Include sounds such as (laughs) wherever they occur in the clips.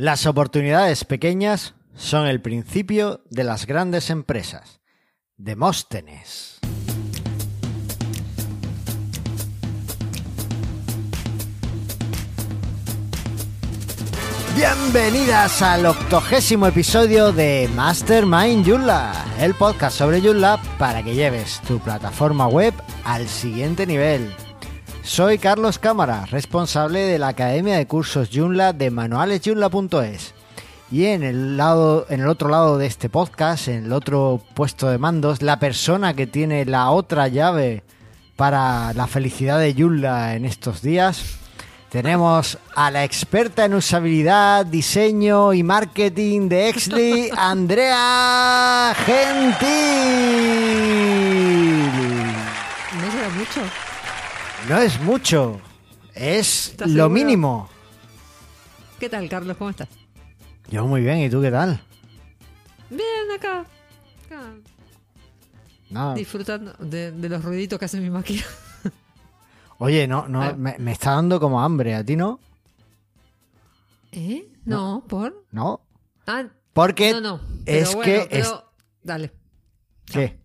Las oportunidades pequeñas son el principio de las grandes empresas. Demóstenes. Bienvenidas al octogésimo episodio de Mastermind Joomla, el podcast sobre Joomla para que lleves tu plataforma web al siguiente nivel. Soy Carlos Cámara, responsable de la Academia de Cursos Joomla de manualesjoomla.es. Y en el, lado, en el otro lado de este podcast, en el otro puesto de mandos, la persona que tiene la otra llave para la felicidad de Joomla en estos días, tenemos a la experta en usabilidad, diseño y marketing de Exly, (laughs) Andrea Gentil. Será mucho. No es mucho, es ¿Estás lo seguro? mínimo. ¿Qué tal, Carlos? ¿Cómo estás? Yo muy bien, ¿y tú qué tal? Bien, acá. acá, No. disfrutando de, de los ruiditos que hace mi máquina. (laughs) Oye, no, no, Ah. me, me está dando como hambre, ¿a ti no? ¿Eh? No, ¿por? ¿No? Ah, Porque no, no. es que pero- es- Dale. ¿Qué?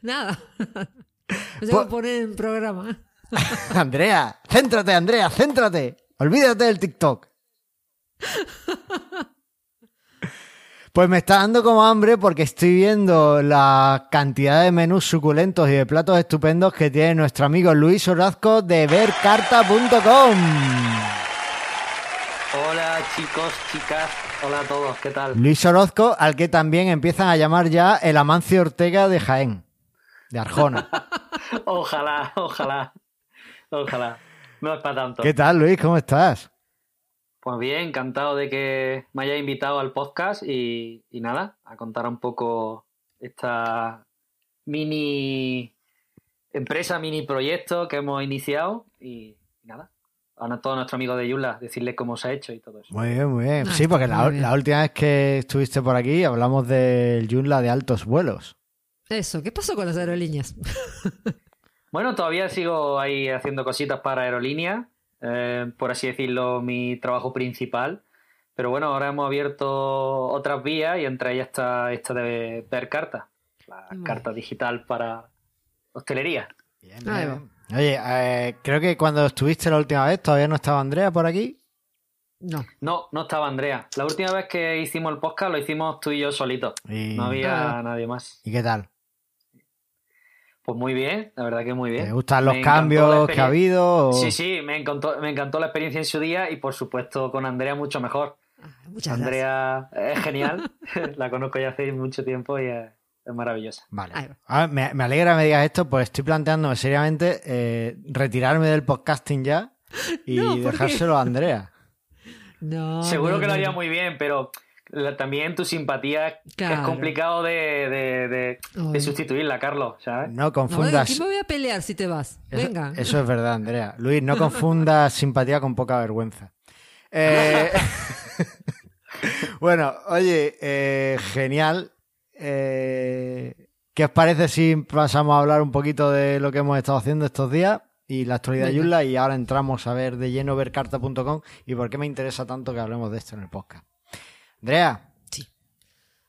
Nada. (laughs) Me tengo que poner en programa. (laughs) Andrea, céntrate, Andrea, céntrate. Olvídate del TikTok. (laughs) Pues me está dando como hambre porque estoy viendo la cantidad de menús suculentos y de platos estupendos que tiene nuestro amigo Luis Orozco de vercarta.com. Hola chicos, chicas, hola a todos, ¿qué tal? Luis Orozco, al que también empiezan a llamar ya el Amancio Ortega de Jaén, de Arjona. (laughs) Ojalá, ojalá, ojalá. No es para tanto. ¿Qué tal, Luis? ¿Cómo estás? Pues bien, encantado de que me hayáis invitado al podcast y, y nada, a contar un poco esta mini empresa, mini proyecto que hemos iniciado y nada, a todos nuestros amigos de Yula, decirles cómo se ha hecho y todo eso. Muy bien, muy bien. Sí, porque la, última vez que estuviste por aquí hablamos del Joomla de altos vuelos. Eso, ¿qué pasó con las aerolíneas? (laughs) Bueno, todavía sigo ahí haciendo cositas para aerolíneas, eh, por así decirlo, mi trabajo principal. Pero bueno, ahora hemos abierto otras vías y entre ellas está esta de ver carta, la carta digital para hostelería. Bien, bien. Oye, eh, creo que cuando estuviste la última vez todavía no estaba Andrea por aquí. No. No, no estaba Andrea. La última vez que hicimos el podcast lo hicimos tú y yo solitos. Y, No había Ah. nadie más. ¿y qué tal? Pues muy bien, la verdad que muy bien. ¿Te gustan los Me cambios que ha habido? o- Sí, sí, me encantó, me encantó la experiencia en su día y por supuesto con Andrea mucho mejor. Ah, muchas gracias. Andrea es genial, (laughs) (laughs) la conozco ya hace mucho tiempo y es, es maravillosa. Vale. Ahí va. Ah, me, me alegra que me digas esto, pues estoy planteándome seriamente eh, retirarme del podcasting ya (laughs) y No, ¿por qué? dejárselo a Andrea. No. Seguro no, que lo haría no. muy bien, pero la- también tu simpatía que es complicado de, de- de- de Ay. sustituirla, Carlos, ¿sabes? No No, ¿de confundas. quién me voy a pelear si te vas? Eso- Venga. Eso, es verdad, Andrea. Luis, no confundas (laughs) simpatía con poca vergüenza. Eh, (laughs) bueno, oye, eh, genial. Eh, ¿Qué os parece si pasamos a hablar un poquito de lo que hemos estado haciendo estos días y la actualidad de. Joomla y ahora entramos a ver de lleno vercarta.com y por qué me interesa tanto que hablemos de esto en el podcast? Andrea. Sí.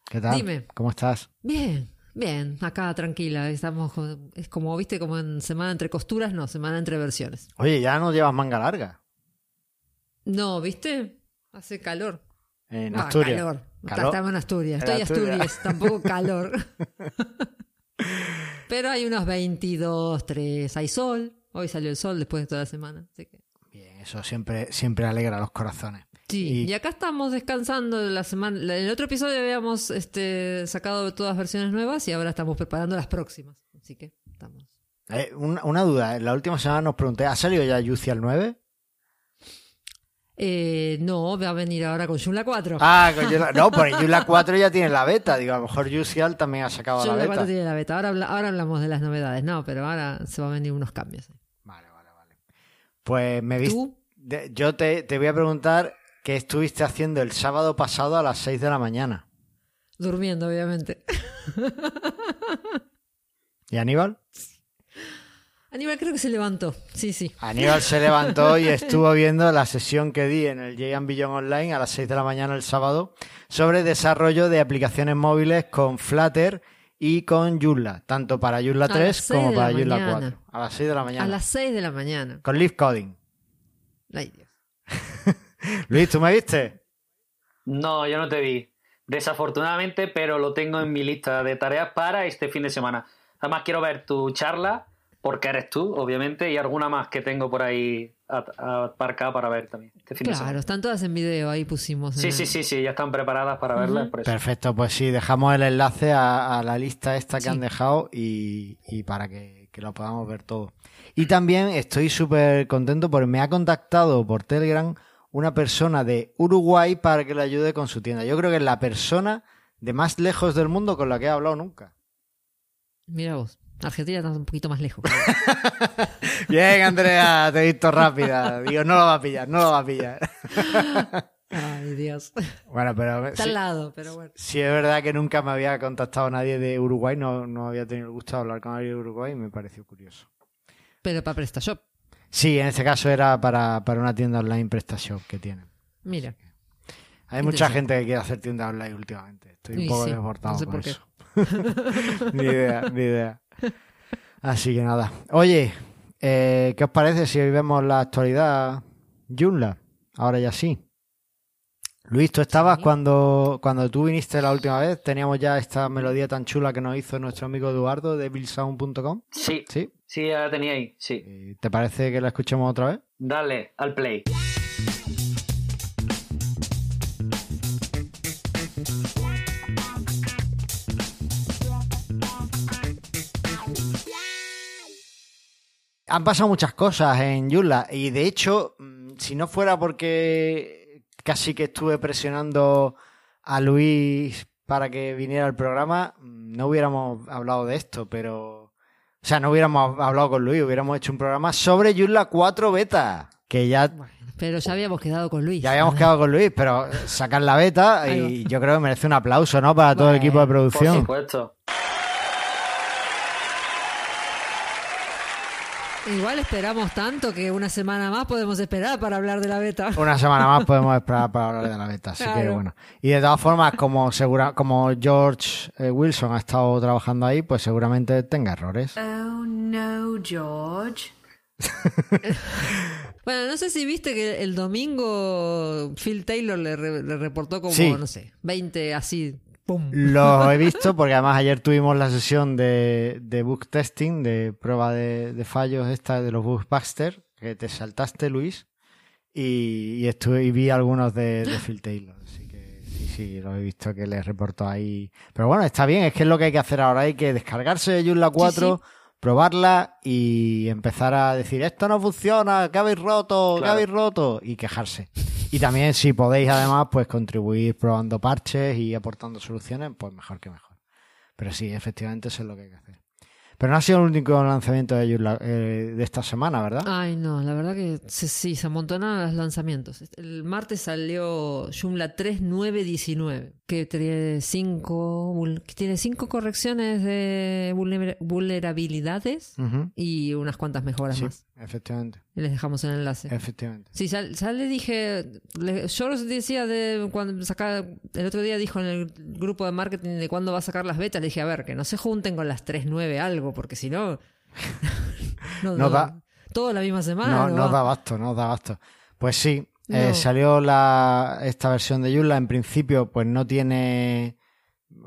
¿Qué tal? Dime. ¿Cómo estás? Bien, bien, acá tranquila. Estamos con- es como, viste, como en semana entre costuras, no, semana entre versiones. Oye, ya no llevas manga larga No, ¿viste? Hace calor. en Ah, Asturias. calor. Calor. Estamos en Asturias. En Estoy en Asturias. Asturias, tampoco (laughs) calor. (laughs) Pero hay unos 22, 3. Hay sol. Hoy salió el sol después de toda la semana. Así que... Bien, eso siempre, siempre alegra los corazones. Sí, Y- y... acá estamos descansando de la semana. En el otro episodio habíamos este, sacado todas versiones nuevas y ahora estamos preparando las próximas. Así que estamos. Eh, una, una duda, en la última semana nos pregunté, ¿ha salido ya Yuci al 9? Eh, no, va a venir ahora con Joomla 4. Ah, con (laughs) Joomla- no, pero Joomla 4 ya tiene la beta, digo, a lo mejor Yucial también ha sacado la Joomla beta. 4 tiene la beta. Ahora, ahora hablamos de las novedades. No, pero ahora se van a venir unos cambios. Vale, vale, vale. Pues me viste, yo te, te voy a preguntar qué estuviste haciendo el sábado pasado a las 6 de la mañana. Durmiendo, obviamente. ¿Y Aníbal? Aníbal creo que se levantó. Sí, sí. Aníbal se levantó y (laughs) estuvo viendo la sesión que di en el J Billon Online a las 6 de la mañana el sábado sobre desarrollo de aplicaciones móviles con Flutter y con Joomla, tanto para Joomla A las 3 seis como para Joomla mañana. 4. A las 6 de la A mañana. las 6 de la mañana. Con Live Coding. Ay, Dios. (laughs) Luis, ¿tú me viste? No, yo no te vi. Desafortunadamente, pero lo tengo en mi lista de tareas para este fin de semana. Además, quiero ver tu charla, porque eres tú, obviamente, y alguna más que tengo por ahí aparcada para ver también este fin de Claro, semana. están todas en video, ahí pusimos. Sí, sí, sí, sí, ya están preparadas para verlas. por eso. Perfecto, pues sí, dejamos el enlace a, a la lista esta que Sí. han dejado y, y para que, que lo podamos ver todo. Y también estoy súper contento porque me ha contactado por Telegram una persona de Uruguay para que le ayude con su tienda. Yo creo que es la persona de más lejos del mundo con la que he hablado nunca. Mira vos. Argentina está un poquito más lejos. (laughs) Bien, Andrea, te he visto rápida. Digo, no lo va a pillar, no lo va a pillar. Ay, Dios. Bueno, pero Está sí, al lado, pero bueno. sí es verdad que nunca me había contactado nadie de Uruguay, no, no había tenido el gusto de hablar con alguien de Uruguay y me pareció curioso. Pero para PrestaShop. Sí, en este caso era para, para una tienda online PrestaShop que tienen. Mira. Hay mucha gente que quiere hacer tiendas online últimamente. Estoy un poco sí, desbordado no sé con por qué. eso. (laughs) ni idea, ni idea. Así que nada. Oye, eh, ¿qué os parece si hoy vemos la actualidad Joomla? Ahora ya sí. Luis, tú estabas Sí. cuando, cuando tú viniste la última vez. Teníamos ya esta melodía tan chula que nos hizo nuestro amigo Eduardo de billsound.com. Sí, ¿Sí? sí, ya la tenía ahí, sí. ¿Te parece que la escuchemos otra vez? Dale, al play. Han pasado muchas cosas en Joomla y de hecho, mm, si no fuera porque casi que estuve presionando a Luis para que viniera al programa, no hubiéramos hablado de esto, pero... O sea, no hubiéramos hablado con Luis, hubiéramos hecho un programa sobre Joomla 4 beta, que ya, Pero ya habíamos quedado con Luis. ya habíamos quedado con Luis, pero sacar la beta (laughs) y yo creo que merece un aplauso, ¿no? Para todo el equipo de Por producción. supuesto. Igual esperamos tanto que una semana más podemos esperar para hablar de la beta. (laughs) Una semana más (laughs) podemos esperar para hablar de la beta, así que bueno. Y de todas formas, como segura, como George eh, Wilson ha estado trabajando ahí, pues seguramente tenga errores. Oh no, George. (laughs) Bueno, no sé si viste que el domingo Phil Taylor le, re- le reportó como, Sí. no sé, 20 así, ¡pum! Lo he (laughs) visto porque además ayer tuvimos la sesión de, de bug testing, de prueba de, de fallos esta de los Bugbuster, que te saltaste, Luis, y, y estuve y vi algunos de, de Phil Taylor. Así que sí, sí, lo he visto que les reportó ahí. Pero bueno, está bien, es que es lo que hay que hacer ahora. Hay que descargarse Joomla 4, probarla y empezar a decir esto no funciona, que habéis roto, que Claro. habéis roto, y quejarse. Y también si podéis además pues contribuir probando parches y aportando soluciones, pues mejor que mejor. Pero sí, efectivamente eso es lo que hay que hacer. Pero no ha sido el único lanzamiento de, eh, de esta semana, ¿verdad? Ay, no, la verdad que sí, sí, se amontonaron los lanzamientos. El martes salió Joomla 3.9.19, que tiene cinco, que tiene cinco correcciones de vulner- vulnerabilidades y unas cuantas mejoras Sí, más. efectivamente, Y les dejamos el enlace. efectivamente. Sí, ya, ya le dije, le- yo os decía de cuando sacaba, el otro día dijo en el grupo de marketing de cuándo va a sacar las betas, le dije, a ver, que no se junten con las 3.9 algo, porque si no, (laughs) (laughs) no, No da. Todo la misma semana. No, no no da abasto, no da abasto. Pues sí, eh, salió la, esta versión de Joomla. En principio, pues no tiene.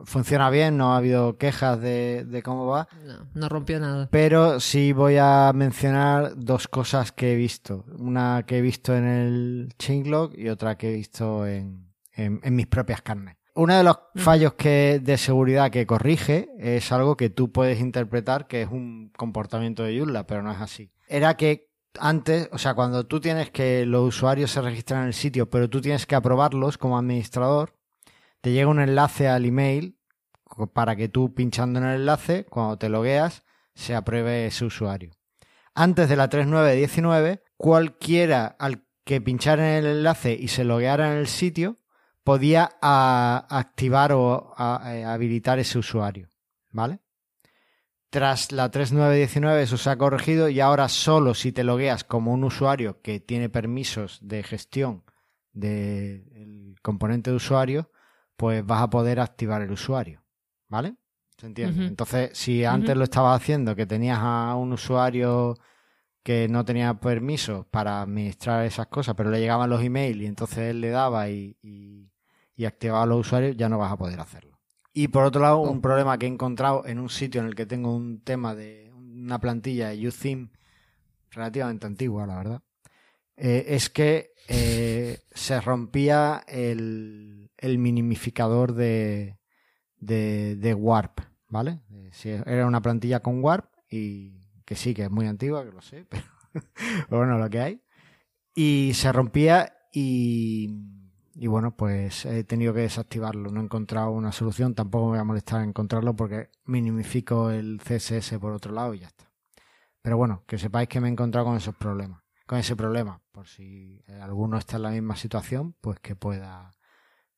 Funciona bien, no ha habido quejas de, de cómo va. No, no rompió nada. Pero sí voy a mencionar dos cosas que he visto. Una que he visto en el changelog y otra que he visto en, en- en mis propias carnes. Uno de los fallos que, de seguridad que corrige es algo que tú puedes interpretar que es un comportamiento de Joomla, pero no es así. Era que antes, o sea, cuando tú tienes que los usuarios se registran en el sitio, pero tú tienes que aprobarlos como administrador, te llega un enlace al email para que tú pinchando en el enlace, cuando te logueas, se apruebe ese usuario. Antes de la 3919, cualquiera al que pinchara en el enlace y se logueara en el sitio, podía a- activar o a- eh, habilitar ese usuario. ¿Vale? Tras la 3.9.19 eso se ha corregido y ahora solo si te logueas como un usuario que tiene permisos de gestión del componente de usuario, pues vas a poder activar el usuario. ¿Vale? ¿Se entiende? Entonces, si antes lo estabas haciendo, que tenías a un usuario que no tenía permiso para administrar esas cosas, pero le llegaban los emails y entonces él le daba y, y- y activaba a los usuarios, ya no vas a poder hacerlo. Y por otro lado, un Oh. problema que he encontrado en un sitio en el que tengo un tema de una plantilla de UTheme relativamente antigua, la verdad, eh, es que eh, (laughs) se rompía el, el minimificador de, de, de Warp, ¿vale? Si era una plantilla con Warp y que sí, que es muy antigua, que lo sé, (laughs) pero bueno, lo que hay. Y se rompía y, y bueno, pues he tenido que desactivarlo. No he encontrado una solución, tampoco me voy a molestar en encontrarlo porque minimifico el CSS por otro lado y ya está. Pero bueno, que sepáis que me he encontrado con esos problemas, con ese problema, por si eh, alguno está en la misma situación, pues que pueda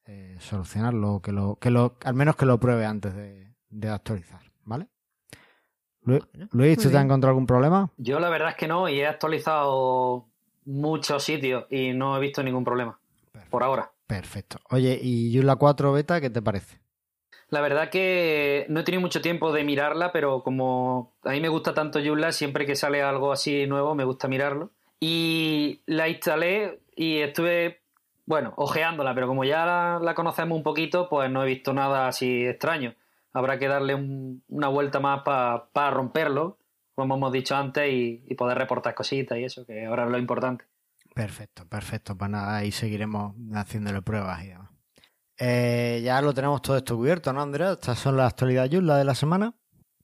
eh, solucionarlo, que lo, que lo, al menos que lo pruebe antes de, de actualizar, ¿vale? Luis, muy ¿tú te has encontrado algún problema? Yo la verdad es que no, y he actualizado muchos sitios y no he visto ningún problema. Por ahora. Perfecto. Oye, ¿y Joomla 4 beta qué te parece? La verdad que no he tenido mucho tiempo de mirarla, pero como a mí me gusta tanto Joomla, siempre que sale algo así nuevo me gusta mirarlo. Y la instalé y estuve, bueno, ojeándola, pero como ya la, la conocemos un poquito, pues no he visto nada así extraño. Habrá que darle un- una vuelta más para romperlo, como hemos dicho antes, y, y poder reportar cositas y eso, que ahora es lo importante. Perfecto, perfecto. Pues nada, ahí seguiremos haciéndole pruebas y demás. Eh, ya lo tenemos todo esto cubierto, ¿no, Andrea? Estas son las actualidades Joomla de la semana.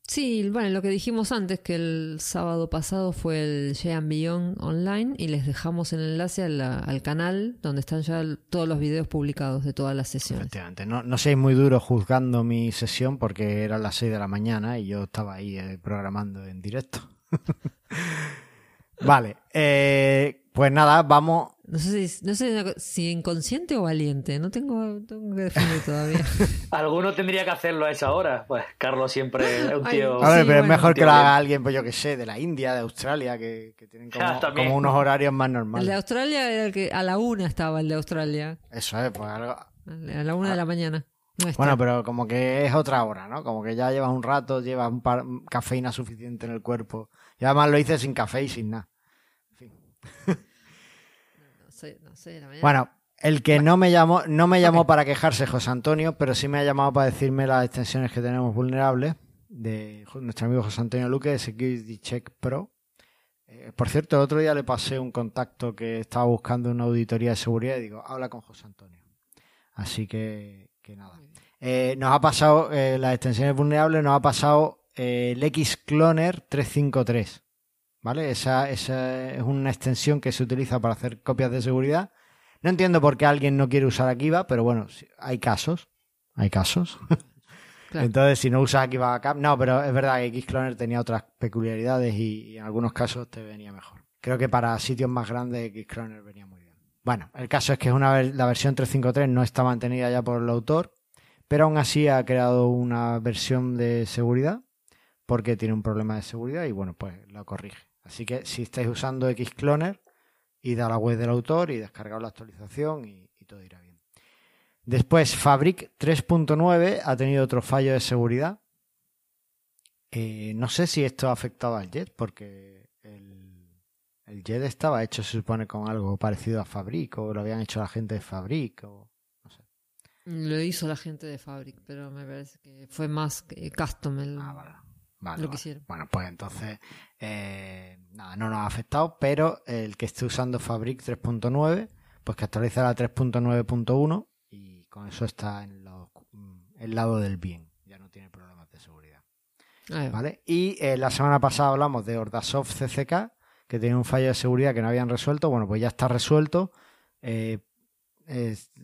Sí, bueno, lo que dijimos antes, que el sábado pasado fue el Jean Beyond Online y les dejamos el enlace al canal donde están ya el- todos los videos publicados de todas las sesiones. Efectivamente. No, no seáis muy duros juzgando mi sesión porque eran las 6 de la mañana y yo estaba ahí eh, programando en directo. (laughs) vale, eh, pues nada, vamos. No sé, si, no sé si inconsciente o valiente, no tengo, tengo que definir todavía. (laughs) ¿Alguno tendría que hacerlo a esa hora? Pues Carlos siempre es un Ay, tío... A ver, Sí, pero es mejor que lo haga alguien, pues yo que sé, de la India, de Australia, que, que tienen como, Ah, como unos horarios más El de normales. Australia era el que a la una estaba el de Australia, Eso es, pues algo. a la una de la mañana. Nuestra. Bueno, pero como que es otra hora, ¿no? Como que ya llevas un rato, llevas un par, cafeína suficiente en el cuerpo. Y además lo hice sin café y sin nada. No no sé, la mañana. Bueno, el que no me llamó, no me llamó para quejarse José Antonio, pero sí me ha llamado para decirme las extensiones que tenemos vulnerables de nuestro amigo José Antonio Luque de Security Check Pro. Eh, por cierto, el otro día le pasé un contacto que estaba buscando una auditoría de seguridad y digo, habla con José Antonio. Así que, que nada. Eh, nos ha pasado, eh, las extensiones vulnerables, nos ha pasado el Xcloner 353. ¿Vale? Esa, esa es una extensión que se utiliza para hacer copias de seguridad. No entiendo por qué alguien no quiere usar Akiva, pero bueno, hay casos. Hay casos. (laughs) Claro. Entonces, si no usas Akiva Backup, no, pero es verdad que Xcloner tenía otras peculiaridades y, y en algunos casos te venía mejor. Creo que para sitios más grandes Xcloner venía muy bien. Bueno, el caso es que es una ver- la versión 353 no está mantenida ya por el autor, pero aún así ha creado una versión de seguridad porque tiene un problema de seguridad y bueno, pues lo corrige. Así que si estáis usando Xcloner, id a la web del autor y descargaos la actualización y, y todo irá bien. Después, Fabric 3.9 ha tenido otro fallo de seguridad. Eh, no sé si esto ha afectado al Jet, porque el, el Jet estaba hecho, se supone, con algo parecido a Fabric, o lo habían hecho la gente de Fabric, o no sé. Lo hizo la gente de Fabric, pero me parece que fue más que custom el, Ah, vale. Vale, lo vale. que hicieron. Bueno, pues entonces, eh, nada, no nos ha afectado, pero el que esté usando Fabric 3.9, pues que actualiza la 3.9.1 y con eso está en mm, el lado del bien, ya no tiene problemas de seguridad. Ahí. ¿vale? Y eh, la semana pasada hablamos de Ordasoft CCK, que tenía un fallo de seguridad que no habían resuelto. Bueno, pues ya está resuelto. Eh,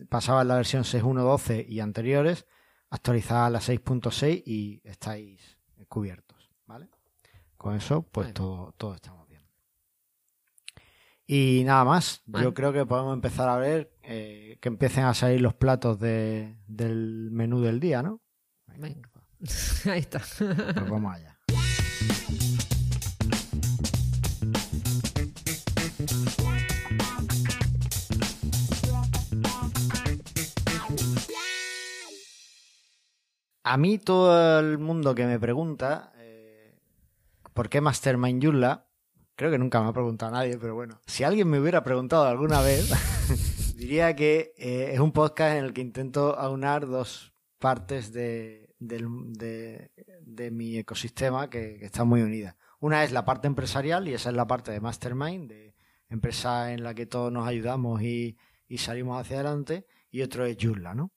pasaba en la versión 6.1.12 y anteriores, actualizada a la 6.6 y estáis cubiertos, ¿vale? Con eso, pues todo, todo estamos bien. Y nada más, yo creo que podemos empezar a ver eh, que empiecen a salir los platos de- del menú del día, ¿no? Venga. (laughs) Ahí está. Pues vamos allá. A mí todo el mundo que me pregunta por qué Mastermind Joomla, creo que nunca me ha preguntado nadie, pero bueno, si alguien me hubiera preguntado alguna vez, (laughs) diría que eh, es un podcast en el que intento aunar dos partes de, de- de mi ecosistema que, que están muy unidas. Una es la parte empresarial y esa es la parte de Mastermind, de empresa en la que todos nos ayudamos y, y salimos hacia adelante, y otro es Joomla, ¿no?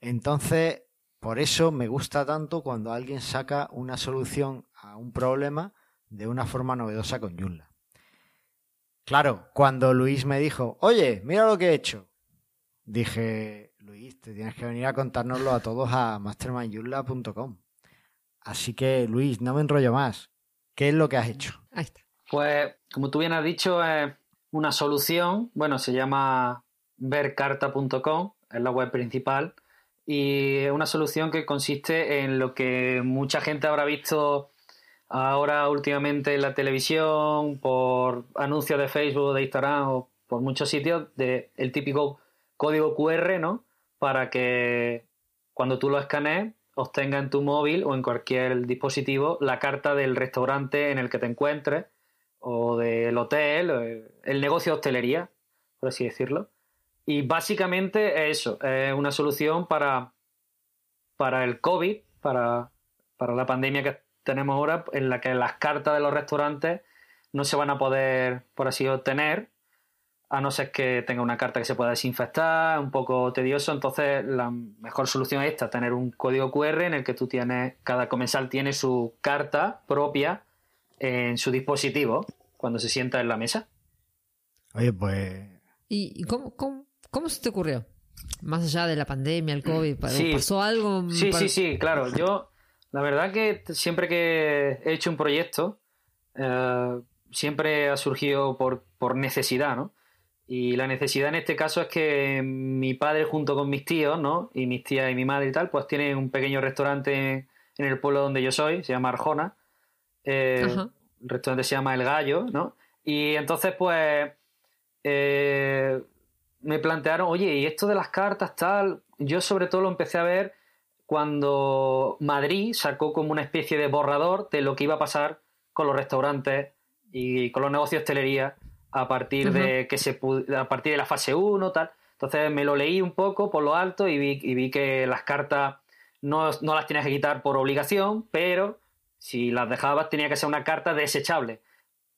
Entonces, por eso me gusta tanto cuando alguien saca una solución a un problema de una forma novedosa con Joomla. Claro, cuando Luis me dijo, oye, mira lo que he hecho, dije, Luis, te tienes que venir a contárnoslo a todos a mastermindjoomla.com. Así que, Luis, no me enrollo más. ¿Qué es lo que has hecho? Ahí está. Pues, como tú bien has dicho, es una solución, bueno, se llama vercarta.com, es la web principal, y es una solución que consiste en lo que mucha gente habrá visto ahora últimamente en la televisión, por anuncios de Facebook, de Instagram o por muchos sitios, de el típico código QR, ¿no? Para que cuando tú lo escanees obtenga en tu móvil o en cualquier dispositivo la carta del restaurante en el que te encuentres o del hotel, el negocio de hostelería, por así decirlo. Y básicamente es eso, es una solución para, para el COVID, para, para la pandemia que tenemos ahora, en la que las cartas de los restaurantes no se van a poder, por así obtener, a no ser que tenga una carta que se pueda desinfectar, un poco tedioso. Entonces, la mejor solución es esta, tener un código QR en el que tú tienes, cada comensal tiene su carta propia en su dispositivo cuando se sienta en la mesa. Oye, pues ¿Y, cómo, cómo, cómo se te ocurrió? Más allá de la pandemia, el COVID, ¿pa- Sí. ¿pasó algo? Sí, para- sí, sí, claro. Yo, la verdad que siempre que he hecho un proyecto, eh, siempre ha surgido por, por necesidad, ¿no? Y la necesidad en este caso es que mi padre junto con mis tíos, ¿no? Y mis tías y mi madre y tal, pues tienen un pequeño restaurante en el pueblo donde yo soy, se llama Arjona. Eh, el restaurante se llama El Gallo, ¿no? Y entonces, pues, eh, me plantearon, oye, ¿y esto de las cartas, tal? Yo sobre todo lo empecé a ver cuando Madrid sacó como una especie de borrador de lo que iba a pasar con los restaurantes y con los negocios de hostelería a partir de que se a partir de la fase 1, tal. Entonces me lo leí un poco por lo alto y vi, y vi que las cartas no, no las tenías que quitar por obligación, pero si las dejabas tenía que ser una carta desechable.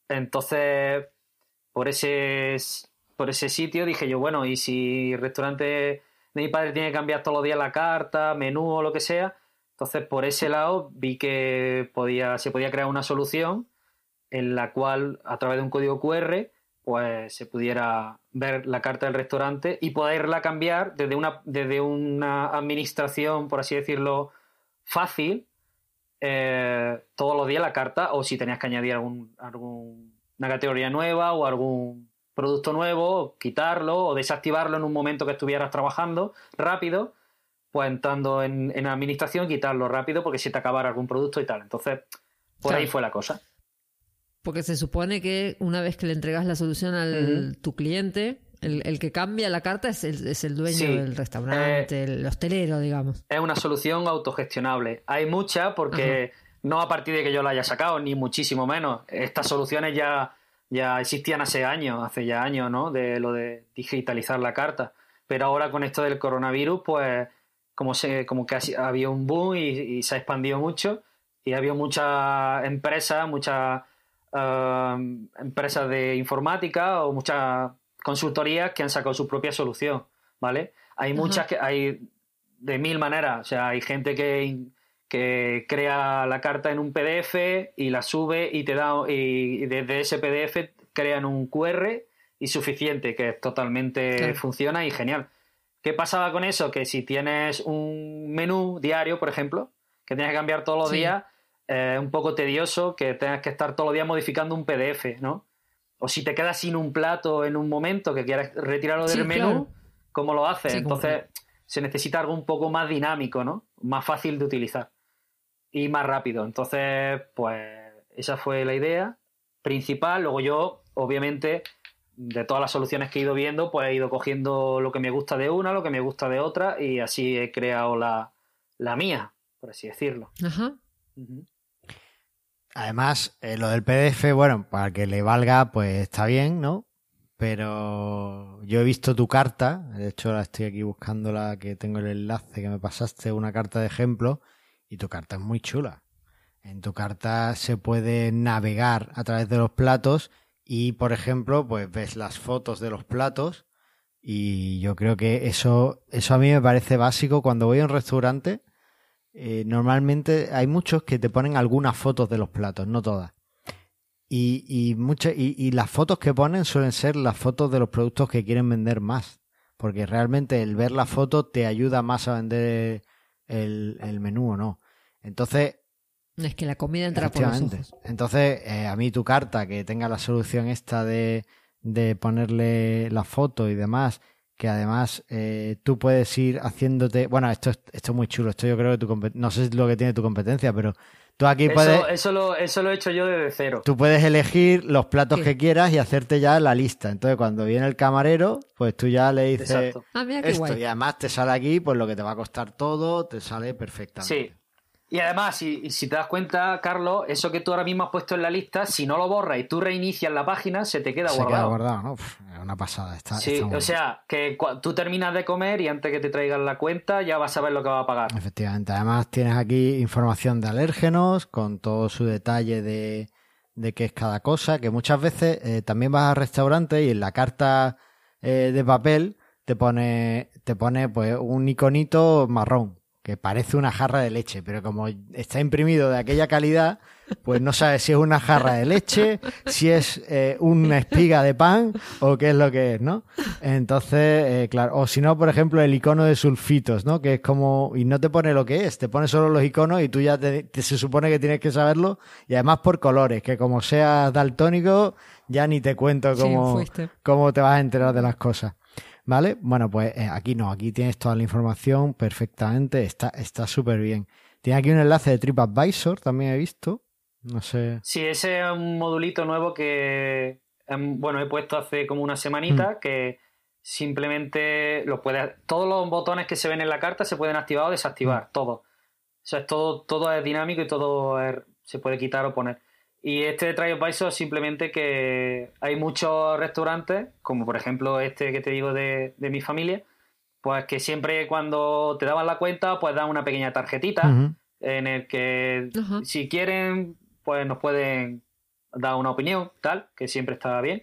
Entonces, por ese, por ese sitio dije yo, bueno, y si el restaurante de mi padre tiene que cambiar todos los días la carta, menú o lo que sea, entonces por ese lado vi que podía, se podía crear una solución en la cual a través de un código QR pues se pudiera ver la carta del restaurante y poderla cambiar desde una, desde una administración, por así decirlo, fácil, eh, todos los días la carta o si tenías que añadir algún, algún- categoría nueva o algún producto nuevo, quitarlo o desactivarlo en un momento que estuvieras trabajando rápido, pues entrando en, en administración, quitarlo rápido porque si te acabara algún producto y tal. Entonces, por Claro. ahí fue la cosa. Porque se supone que una vez que le entregas la solución al tu cliente, el, el que cambia la carta es el, es el dueño Sí. del restaurante, el hostelero, digamos. es una solución autogestionable. Hay muchas porque no a partir de que yo la haya sacado, ni muchísimo menos. Estas soluciones ya, ya existían hace años, hace ya años, ¿no? De lo de digitalizar la carta. Pero ahora con esto del coronavirus, pues como, se, como que ha- había un boom y, y se ha expandido mucho y había muchas empresas, muchas eh, empresas de informática o muchas consultorías que han sacado su propia solución, ¿vale? Hay muchas que hay de mil maneras, o sea, hay gente que, que crea la carta en un PDF y la sube y te da y desde ese PDF crean un QR y suficiente, que totalmente Claro. funciona y genial. ¿Qué pasaba con eso? Que si tienes un menú diario, por ejemplo, que tienes que cambiar todos los Sí. días, eh, es un poco tedioso que tengas que estar todos los días modificando un PDF, ¿no? O si te quedas sin un plato en un momento que quieras retirarlo del Sí, menú, claro. ¿cómo lo haces? Sí, Entonces se necesita algo un poco más dinámico, ¿no? Más fácil de utilizar y más rápido. Entonces, pues esa fue la idea principal. Luego yo, obviamente, de todas las soluciones que he ido viendo, pues he ido cogiendo lo que me gusta de una, lo que me gusta de otra, y así he creado la, la mía, por así decirlo. Ajá. Además, eh, lo del PDF, bueno, para que le valga, pues está bien, ¿no? Pero yo he visto tu carta, de hecho la estoy aquí buscando la que tengo el enlace que me pasaste, una carta de ejemplo, y tu carta es muy chula. En tu carta se puede navegar a través de los platos y, por ejemplo, pues ves las fotos de los platos y yo creo que eso, eso a mí me parece básico cuando voy a un restaurante. eh, normalmente hay muchos que te ponen algunas fotos de los platos, no todas. Y, y, muchas, y, y las fotos que ponen suelen ser las fotos de los productos que quieren vender más. Porque realmente el ver la foto te ayuda más a vender el, el menú o no. Entonces, Es que la comida entra por los ojos. Entonces, eh, a mí tu carta que tenga la solución esta de, de ponerle la foto y demás, que además eh, tú puedes ir haciéndote. Bueno, esto es, esto es muy chulo. Esto yo creo que tu no sé lo que tiene tu competencia, pero tú aquí puedes. Eso, eso, lo, eso lo he hecho yo desde cero. Tú puedes elegir los platos Sí. que quieras y hacerte ya la lista. Entonces, cuando viene el camarero, pues tú ya le dices Exacto. Ah, mira qué esto. guay. Y además te sale aquí, pues lo que te va a costar todo, te sale perfectamente. Sí. Y además, si, te das cuenta, Carlos, eso que tú ahora mismo has puesto en la lista, si no lo borras y tú reinicias la página, se te queda Se guardado. queda guardado, ¿no? Uf, es una pasada. Está, Sí, está o sea, que tú terminas de comer y antes que te traigan la cuenta ya vas a ver lo que va a pagar. Efectivamente. Además tienes aquí información de alérgenos con todo su detalle de, de qué es cada cosa, que muchas veces eh, también vas al restaurante y en la carta eh, de papel te pone, te pone pues un iconito marrón que parece una jarra de leche, pero como está imprimido de aquella calidad, pues no sabes si es una jarra de leche, si es eh, una espiga de pan o qué es lo que es, ¿no? Entonces, eh, claro, o si no, por ejemplo, el icono de sulfitos, ¿no? Que es como, y no te pone lo que es, te pone solo los iconos y tú ya te, te- se supone que tienes que saberlo, y además por colores, que como seas daltónico, ya ni te cuento cómo, cómo te vas a enterar de las cosas. ¿Vale? Bueno, pues eh, aquí no, aquí tienes toda la información perfectamente, está está súper bien. Tiene aquí un enlace de TripAdvisor, también he visto. No sé. Sí, ese es un modulito nuevo que, em, bueno, he puesto hace como una semanita Mm. que simplemente lo puedes, todos los botones que se ven en la carta se pueden activar o desactivar, Mm. todo. O sea, es todo, todo es dinámico y todo es- se puede quitar o poner. Y este de TripAdvisor simplemente que hay muchos restaurantes, como por ejemplo este que te digo de, de mi familia, pues que siempre cuando te daban la cuenta, pues dan una pequeña tarjetita en el que si quieren, pues nos pueden dar una opinión, tal, que siempre está bien.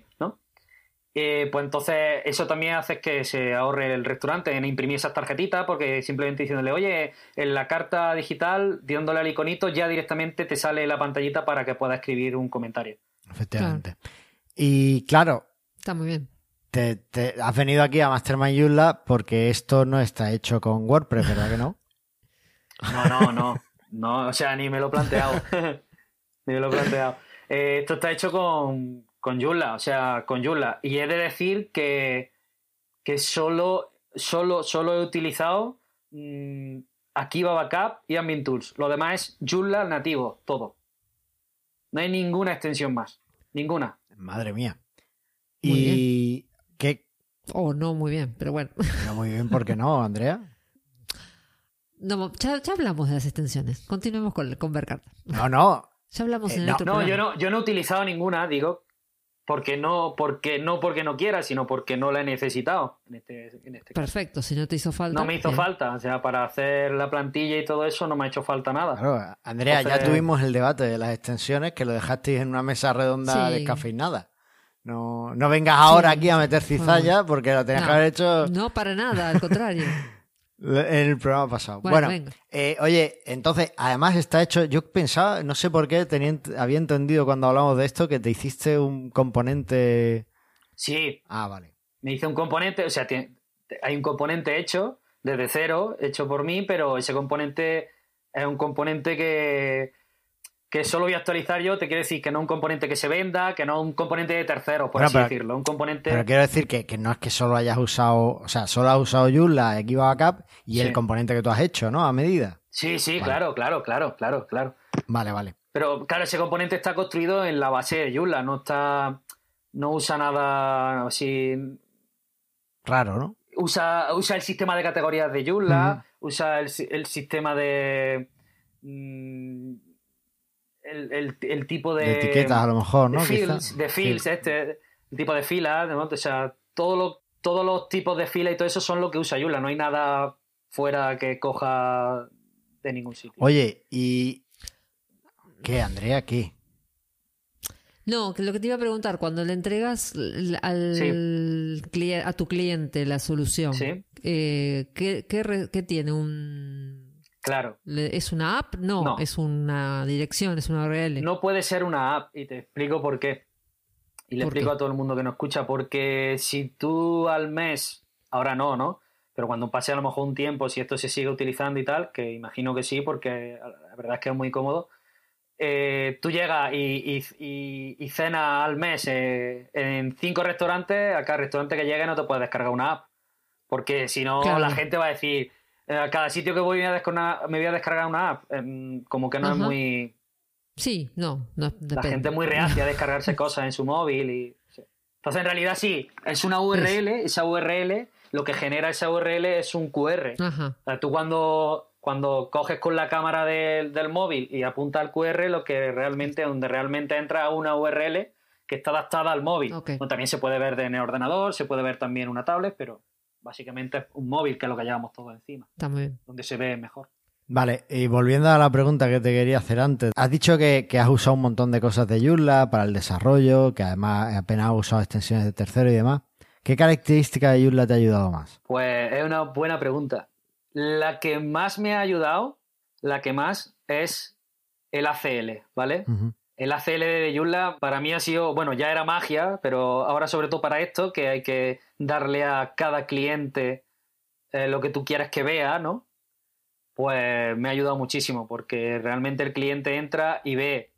Eh, pues entonces eso también hace que se ahorre el restaurante en imprimir esas tarjetitas, porque simplemente diciéndole, oye, en la carta digital, dándole al iconito, ya directamente te sale la pantallita para que puedas escribir un comentario. Efectivamente. Y claro, Está muy bien. te, te- has venido aquí a Mastermind Joomla porque esto no está hecho con WordPress, ¿verdad que no? (laughs) No, no, no. No, o sea, ni me lo he planteado. (laughs) ni me lo he planteado. Eh, esto está hecho con, con Joomla, o sea, con Joomla. Y he de decir que, que solo, solo, solo he utilizado mm, Akiva Backup y Ambient Tools. Lo demás es Joomla nativo, todo. No hay ninguna extensión más. Ninguna. Madre mía. Muy y qué Oh, no, muy bien, pero bueno. no, muy bien, ¿por qué no, Andrea? No, ya, ya hablamos de las extensiones. Continuemos con, con ver cartas. No, no. Ya hablamos Eh, en el no, otro No, programa. yo no, yo no he utilizado ninguna, digo, porque no, porque no porque no quiera, sino porque no la he necesitado en este, en este caso. Perfecto, si no te hizo falta. No me hizo bien. falta, o sea, para hacer la plantilla y todo eso no me ha hecho falta nada. Claro, Andrea, ya tuvimos el debate de las extensiones que lo dejasteis en una mesa redonda Sí. descafeinada. No, no vengas ahora Sí, aquí a meter cizalla porque lo tenías No, que haber hecho No, para nada, al contrario. (laughs) en el programa pasado. Bueno, Bueno, eh, oye, entonces, además está hecho, yo pensaba, no sé por qué, tenía, había entendido cuando hablamos de esto que te hiciste un componente... Sí, Ah, vale. me hice un componente, o sea, tiene- hay un componente hecho desde cero, hecho por mí, pero ese componente es un componente que, que solo voy a actualizar yo, te quiere decir que no es un componente que se venda, que no un componente de tercero, por Bueno, así pero- decirlo, un componente... Pero quiero decir que, que no es que solo hayas usado, o sea, solo has usado Joomla, Equiva Backup y Sí. el componente que tú has hecho, ¿no? A medida. Sí, sí, Vale. claro, claro, claro, claro, claro. Vale, vale. Pero claro, ese componente está construido en la base de Joomla, no está. No usa nada así. Raro, ¿no? Usa, usa el sistema de categorías de Joomla, usa el, el sistema de. mm, el, el- el tipo de. De etiquetas a lo mejor, ¿no? de fields, de fields, Sí. este, el tipo de filas, ¿no? O sea, todo lo- todos los tipos de filas y todo eso son lo que usa Joomla, no hay nada fuera que coja de ningún sitio. Oye, ¿y qué, Andrea? ¿Qué? No, que lo que te iba a preguntar, cuando le entregas al cli- a tu cliente la solución, Sí. eh, ¿qué, qué re- qué tiene? ¿Un, Claro. ¿Es una app? No, No. es una dirección, es una URL. No puede ser una app y te explico por qué. Y le ¿Por explico qué? a todo el mundo que nos escucha, porque si tú al mes, ahora no, ¿no? Pero cuando pase a lo mejor un tiempo, si esto se sigue utilizando y tal, que imagino que sí, porque la verdad es que es muy cómodo, eh, tú llegas y, y, y- y cenas al mes eh, en cinco restaurantes, a cada restaurante que llegue no te puedes descargar una app. Porque si no, Claro. la gente va a decir, a cada sitio que voy me voy a descargar, me voy a descargar una app. Em, como que no es muy... Sí, no, no La gente es muy reacia a descargarse (laughs) cosas en su móvil y... Entonces, en realidad sí, es una URL, esa URL, lo que genera esa URL es un QR. Ajá, O sea, tú cuando, cuando coges con la cámara del, del móvil y apunta al QR, lo que realmente, donde realmente entra una URL que está adaptada al móvil. Ok. Bueno, también se puede ver de en el ordenador, se puede ver también una tablet, pero básicamente es un móvil que es lo que llevamos todos encima, está muy bien. donde se ve mejor. Vale, y volviendo a la pregunta que te quería hacer antes, has dicho que, que has usado un montón de cosas de Joomla para el desarrollo, que además apenas has usado extensiones de tercero y demás. ¿Qué característica de Joomla te ha ayudado más? Pues es una buena pregunta. La que más me ha ayudado, la que más es el ACL, ¿vale? El ACL de Joomla para mí ha sido, bueno, ya era magia, pero ahora sobre todo para esto, que hay que darle a cada cliente eh, lo que tú quieras que vea, ¿no? Pues me ha ayudado muchísimo, porque realmente el cliente entra y ve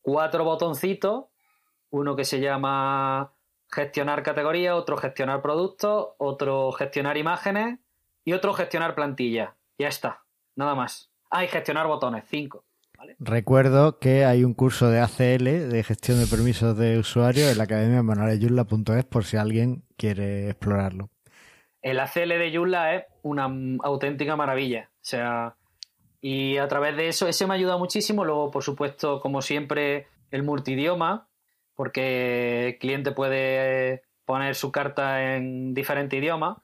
cuatro botoncitos, uno que se llama gestionar categoría, otro gestionar productos, otro gestionar imágenes y otro gestionar plantillas. Ya está, nada más. Ah, y gestionar botones, cinco. Recuerdo que hay un curso de ACL, de gestión de permisos de usuario, en la academia manualesjoomla.es por si alguien quiere explorarlo. El ACL de Joomla es una auténtica maravilla. O sea, y a través de eso, ese me ha ayudado muchísimo. Luego, por supuesto, como siempre, el multidioma, porque el cliente puede poner su carta en diferentes idiomas.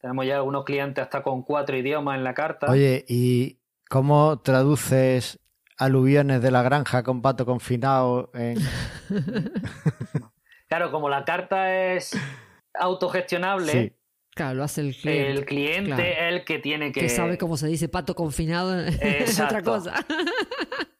Tenemos ya algunos clientes hasta con cuatro idiomas en la carta. Oye, ¿y cómo traduces aluviones de la granja con pato confinado en... (laughs) Claro, como la carta es autogestionable, Sí. Claro, lo hace el cliente. el cliente claro. es el que tiene que... que sabe cómo se dice pato confinado es (laughs) otra cosa. (laughs)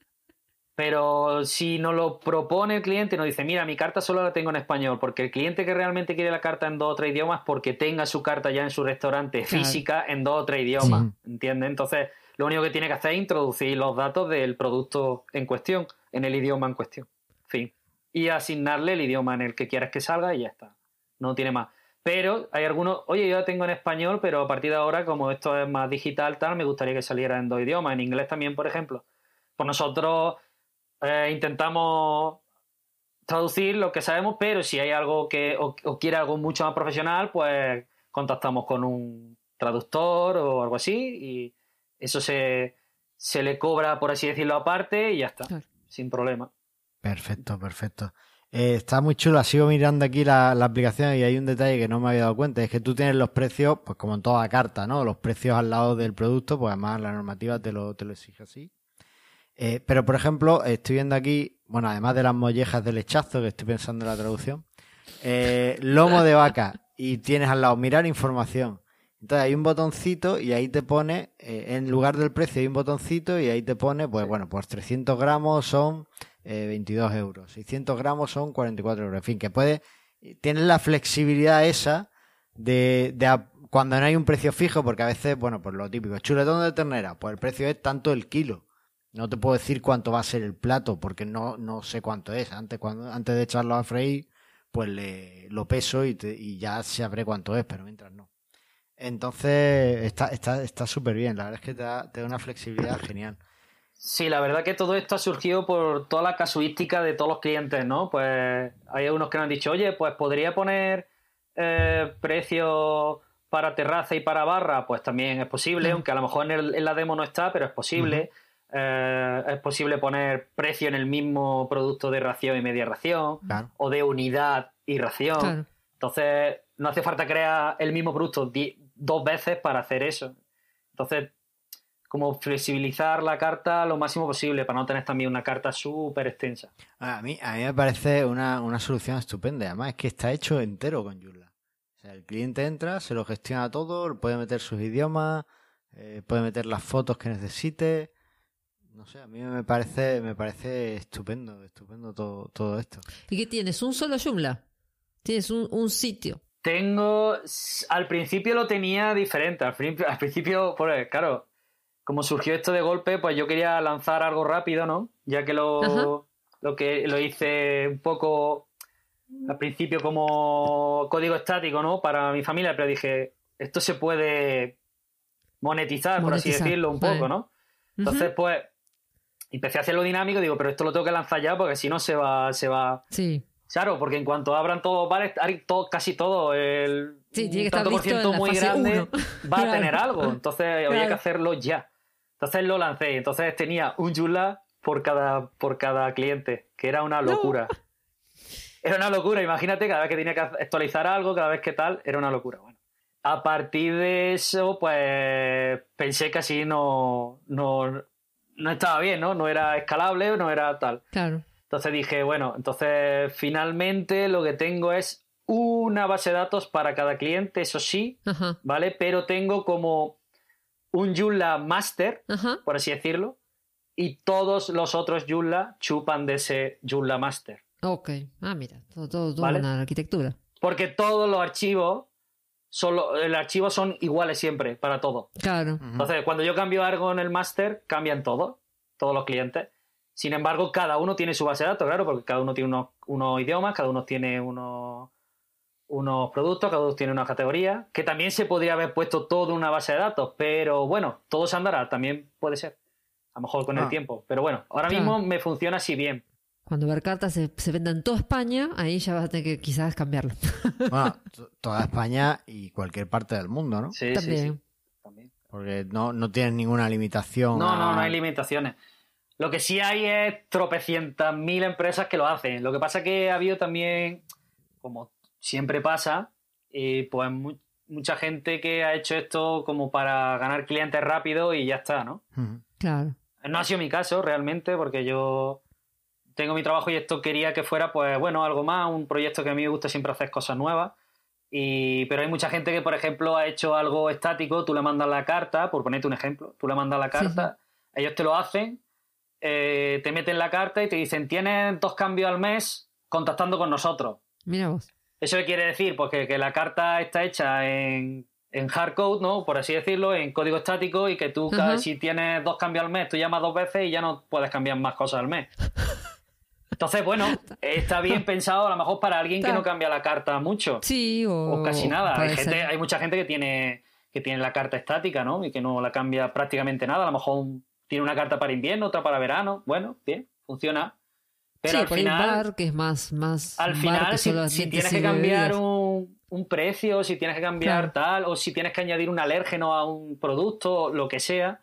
Pero si nos lo propone el cliente, nos dice, mira, mi carta solo la tengo en español, porque el cliente que realmente quiere la carta en dos o tres idiomas, porque tenga su carta ya en su restaurante Claro. física en dos o tres idiomas, Sí. ¿entiendes? Entonces, lo único que tiene que hacer es introducir los datos del producto en cuestión, en el idioma en cuestión. Fin. Y asignarle el idioma en el que quieras que salga y ya está. No tiene más. Pero hay algunos, oye, yo la tengo en español, pero a partir de ahora, como esto es más digital, tal, me gustaría que saliera en dos idiomas, en inglés también, por ejemplo. Pues nosotros eh, intentamos traducir lo que sabemos, pero si hay algo que o, o quiere algo mucho más profesional, pues contactamos con un traductor o algo así y eso se, se le cobra, por así decirlo, aparte y ya está, Claro. sin problema. Perfecto, perfecto. Eh, está muy chulo. Sigo mirando aquí la, la aplicación y hay un detalle que no me había dado cuenta. Es que tú tienes los precios, pues como en toda carta, ¿no? Los precios al lado del producto, pues además la normativa te lo, te lo exige así. Eh, pero, por ejemplo, estoy viendo aquí, bueno, además de las mollejas del lechazo, que estoy pensando en la traducción, eh, lomo de vaca y tienes al lado mirar información. Entonces hay un botoncito y ahí te pone, eh, en lugar del precio hay un botoncito y ahí te pone, pues bueno, pues 300 gramos son eh, 22 euros, 600 gramos son 44 euros. En fin, que puede, tienes la flexibilidad esa de, de cuando no hay un precio fijo, porque a veces, bueno, pues lo típico, chuletón de ternera, pues el precio es tanto el kilo. No te puedo decir cuánto va a ser el plato, porque no, no sé cuánto es. Antes, cuando, antes de echarlo a freír, pues le, lo peso y, te- y ya sabré cuánto es, pero mientras no. Entonces, está está está súper bien. La verdad es que te da, te da una flexibilidad genial. Sí, la verdad que todo esto ha surgido por toda la casuística de todos los clientes, ¿no? Pues hay algunos que nos han dicho, oye, pues podría poner eh, precios para terraza y para barra, pues también es posible, aunque a lo mejor en, el- en la demo no está, pero es posible. Eh, es posible poner precio en el mismo producto de ración y media ración, Claro. o de unidad y ración. Claro. Entonces, no hace falta crear el mismo producto dos veces para hacer eso. Entonces, como flexibilizar la carta lo máximo posible para no tener también una carta súper extensa. A mí, a mí me parece una, una solución estupenda. Además, es que está hecho entero con Joomla. O sea, el cliente entra, se lo gestiona todo, puede meter sus idiomas, eh, puede meter las fotos que necesite. No sé, a mí me parece, me parece estupendo, estupendo todo, todo esto. ¿Y qué tienes? ¿Un solo Joomla? Tienes un, un sitio. Tengo. Al principio lo tenía diferente. Al, al principio, pues claro, como surgió esto de golpe, pues yo quería lanzar algo rápido, ¿no? Ya que Ajá. lo, lo que lo hice un poco al principio como código estático, ¿no? Para mi familia, pero dije, esto se puede monetizar, por así decirlo, un poco, ¿no? Entonces, pues, empecé a hacerlo dinámico, digo, pero esto lo tengo que lanzar ya porque si no se va, se va. Sí. Claro, porque en cuanto abran todos bares, hay todo- casi todo, el Sí, tiene un que estar tanto por ciento muy grande uno. (laughs) va a tener algo. Entonces había que hacerlo ya. Entonces lo lancé. Entonces tenía un Joomla por cada, por cada cliente, que era una locura. (laughs) Era una locura, imagínate, cada vez que tenía que actualizar algo, cada vez que tal, era una locura. Bueno, a partir de eso, pues pensé que así no, no, no estaba bien, ¿no? No era escalable, no era tal. Claro. Entonces dije, bueno, entonces finalmente lo que tengo es una base de datos para cada cliente, eso sí. ¿vale? Pero tengo como un Joomla Master, Ajá. por así decirlo, y todos los otros Joomla chupan de ese Joomla Master. Ok. Ah, mira. Todo, todo, toda Vale. una arquitectura. Porque todos los archivos, son lo- el archivo son iguales siempre, para todo. Claro. Entonces, cuando yo cambio algo en el master, cambian todo, todos los clientes. Sin embargo, cada uno tiene su base de datos, claro, porque cada uno tiene unos, unos idiomas, cada uno tiene unos, unos productos, cada uno tiene una categoría, que también se podría haber puesto todo en una base de datos, pero bueno, todo se andará, también puede ser. A lo mejor con Ah. el tiempo. Pero bueno, ahora Claro. mismo me funciona así bien. Cuando ver cartas se, se venda en toda España, ahí ya vas a tener que quizás cambiarlo. (laughs) Bueno, to- toda España y cualquier parte del mundo, ¿no? Sí, sí, También. sí. También. Porque no, no tienes ninguna limitación. No, no, no hay limitaciones. Lo que sí hay es tropecientas mil empresas que lo hacen. Lo que pasa que ha habido también, como siempre pasa, y pues mu- mucha gente que ha hecho esto como para ganar clientes rápido y ya está, ¿no? Claro. No ha sido mi caso realmente, porque yo tengo mi trabajo y esto quería que fuera, pues bueno, algo más, un proyecto que a mí me gusta siempre hacer cosas nuevas. Y, pero hay mucha gente que, por ejemplo, ha hecho algo estático, tú le mandas la carta, por ponerte un ejemplo, tú le mandas la Sí, carta, ellos te lo hacen, eh, te meten la carta y te dicen, tienes dos cambios al mes contactando con nosotros. Mira vos. ¿Eso qué quiere decir? Pues que, que la carta está hecha en, en hardcode, ¿no? Por así decirlo, en código estático y que tú, cada- si tienes dos cambios al mes, tú llamas dos veces y ya no puedes cambiar más cosas al mes. (laughs) Entonces, bueno, está bien pensado a lo mejor para alguien que no cambia la carta mucho Sí, o, o casi nada. Hay, gente, hay mucha gente que tiene, que tiene la carta estática, ¿no? Y que no la cambia prácticamente nada. A lo mejor un- tiene una carta para invierno, otra para verano. Bueno, bien, funciona. Pero sí, al por ahí un final, bar que es más, más al final, si, tienes que cambiar un, un precio, si tienes que cambiar Claro. tal, o si tienes que añadir un alérgeno a un producto, lo que sea,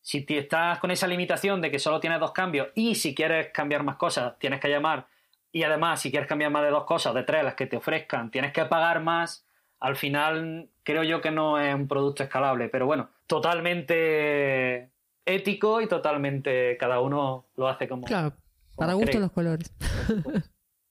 si te- estás con esa limitación de que solo tienes dos cambios y si quieres cambiar más cosas, tienes que llamar, y además, si quieres cambiar más de dos cosas, de tres, las que te ofrezcan, tienes que pagar más, al final creo yo que no es un producto escalable, pero bueno, totalmente ético y totalmente cada uno lo hace como... Claro, para como gusto cree. los colores.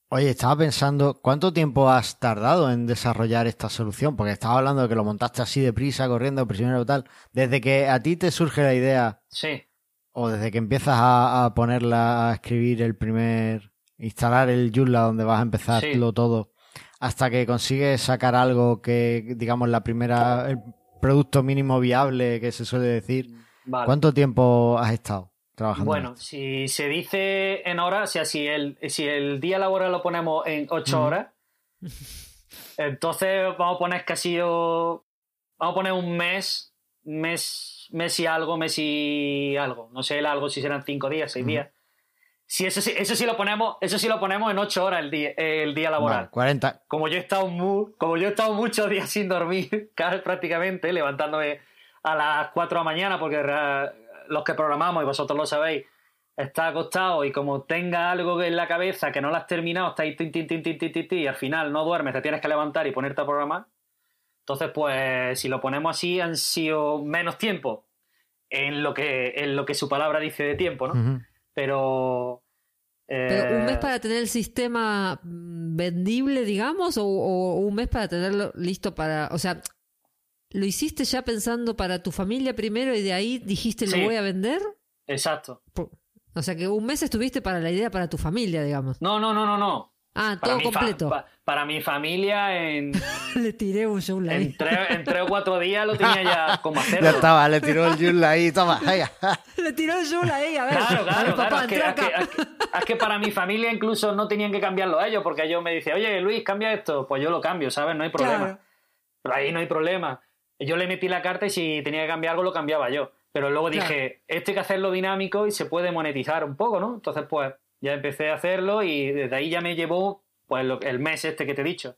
Oye, estaba pensando, ¿cuánto tiempo has tardado en desarrollar esta solución? Porque estaba hablando de que lo montaste así deprisa, corriendo, prisionero tal. Desde que a ti te surge la idea, Sí. o desde que empiezas a, a ponerla, a escribir el primer, instalar el Joomla donde vas a empezarlo Sí. todo, hasta que consigues sacar algo que, digamos, la primera, el producto mínimo viable que se suele decir. Vale. ¿Cuánto tiempo has estado trabajando? en Bueno, si se dice en horas, o sea, si el, si el día laboral lo ponemos en 8 horas, (laughs) entonces vamos a poner casi vamos a poner un mes mes, mes y algo, mes y algo. No sé el algo si serán cinco días, seis días. Si eso, sí- eso sí lo ponemos, eso sí lo ponemos en ocho horas el día, el día laboral. Vale, 40. Como yo he estado mu- como yo he estado muchos días sin dormir, (laughs) prácticamente, levantándome a las 4 de la mañana, porque los que programamos, y vosotros lo sabéis, está acostado y como tenga algo en la cabeza que no lo has terminado, está ahí tin, tin, tin, tin, tin, tin, tin, y al final no duermes, te tienes que levantar y ponerte a programar. Entonces, pues, si lo ponemos así, han sido menos tiempo en lo que, en lo que su palabra dice de tiempo, ¿no? Pero. Pero un eh, mes para tener el sistema vendible, digamos, o, o un mes para tenerlo listo para, o sea, ¿lo hiciste ya pensando para tu familia primero y de ahí dijiste lo Sí. voy a vender? Exacto. O sea, que un mes estuviste para la idea para tu familia, digamos. No, no, no, no, no. Ah, Para todo completo. pa- para mi familia, en, (laughs) Le tiré un ahí. en, tres, en tres o cuatro días lo tenía ya (laughs) como hacerlo. Ya estaba, le tiró el Joomla ahí, toma. (laughs) Le tiró el show ahí, a ver. Claro, a ver, claro, papá, claro. Es que, es, que, acá. es que- es que para mi familia incluso no tenían que cambiarlo ellos, porque ellos me dicen, oye Luis, cambia esto. Pues yo lo cambio, ¿sabes? No hay problema. Claro. Pero ahí no hay problema. Yo le metí la carta y si tenía que cambiar algo lo cambiaba yo. Pero luego Claro. dije, esto hay que hacerlo dinámico y se puede monetizar un poco, ¿no? Entonces, pues ya empecé a hacerlo y desde ahí ya me llevó pues lo- el mes este que te he dicho.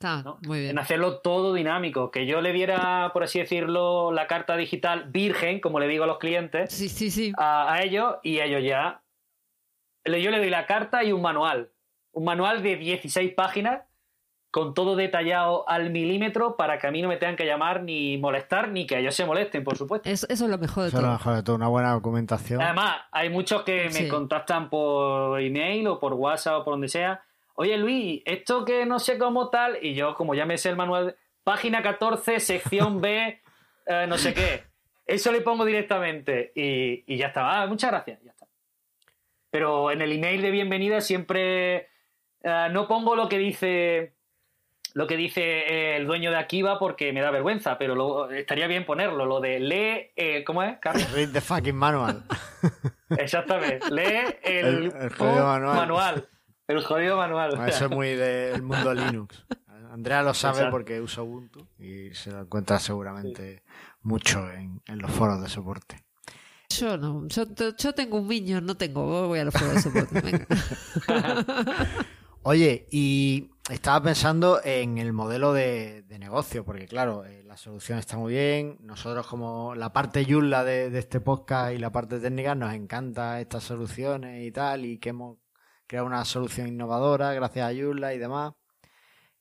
Está, ¿no? muy bien. En hacerlo todo dinámico. Que yo le diera, por así decirlo, la carta digital virgen, como le digo a los clientes, Sí, sí, sí. a, a ellos y ellos ya. Yo le doy la carta y un manual. Un manual de 16 páginas con todo detallado al milímetro para que a mí no me tengan que llamar ni molestar ni que ellos se molesten, por supuesto. Eso, eso es lo mejor de Eso es lo todo. mejor de todo, una buena documentación. Además, hay muchos que me Sí. contactan por email o por WhatsApp o por donde sea. Oye, Luis, esto que no sé cómo tal. Y yo, como ya me sé el manual, página 14, sección B, (laughs) eh, no sé qué. Eso le pongo directamente. Y, y ya está. Ah, muchas gracias. Ya está. Pero en el email de bienvenida siempre eh, no pongo lo que dice. Lo que dice eh, el dueño de Akiva porque me da vergüenza, pero lo- estaría bien ponerlo, lo de lee, eh, ¿cómo es, Carlos? Read the fucking manual. (laughs) Exactamente. Lee el, El- el jodido manual. manual. El jodido manual. Eso es muy del mundo Linux. Andrea lo sabe Exacto. porque usa Ubuntu y se lo encuentra seguramente mucho en, en los foros de soporte. Yo no. Yo, yo tengo un Minion, no tengo. Voy a los juegos de soporte. (laughs) Oye, y estaba pensando en el modelo de, negocio, porque claro, eh, la solución está muy bien. Nosotros como la parte Joomla de, este podcast y la parte técnica nos encanta estas soluciones y tal, y que hemos creado una solución innovadora gracias a Joomla y demás.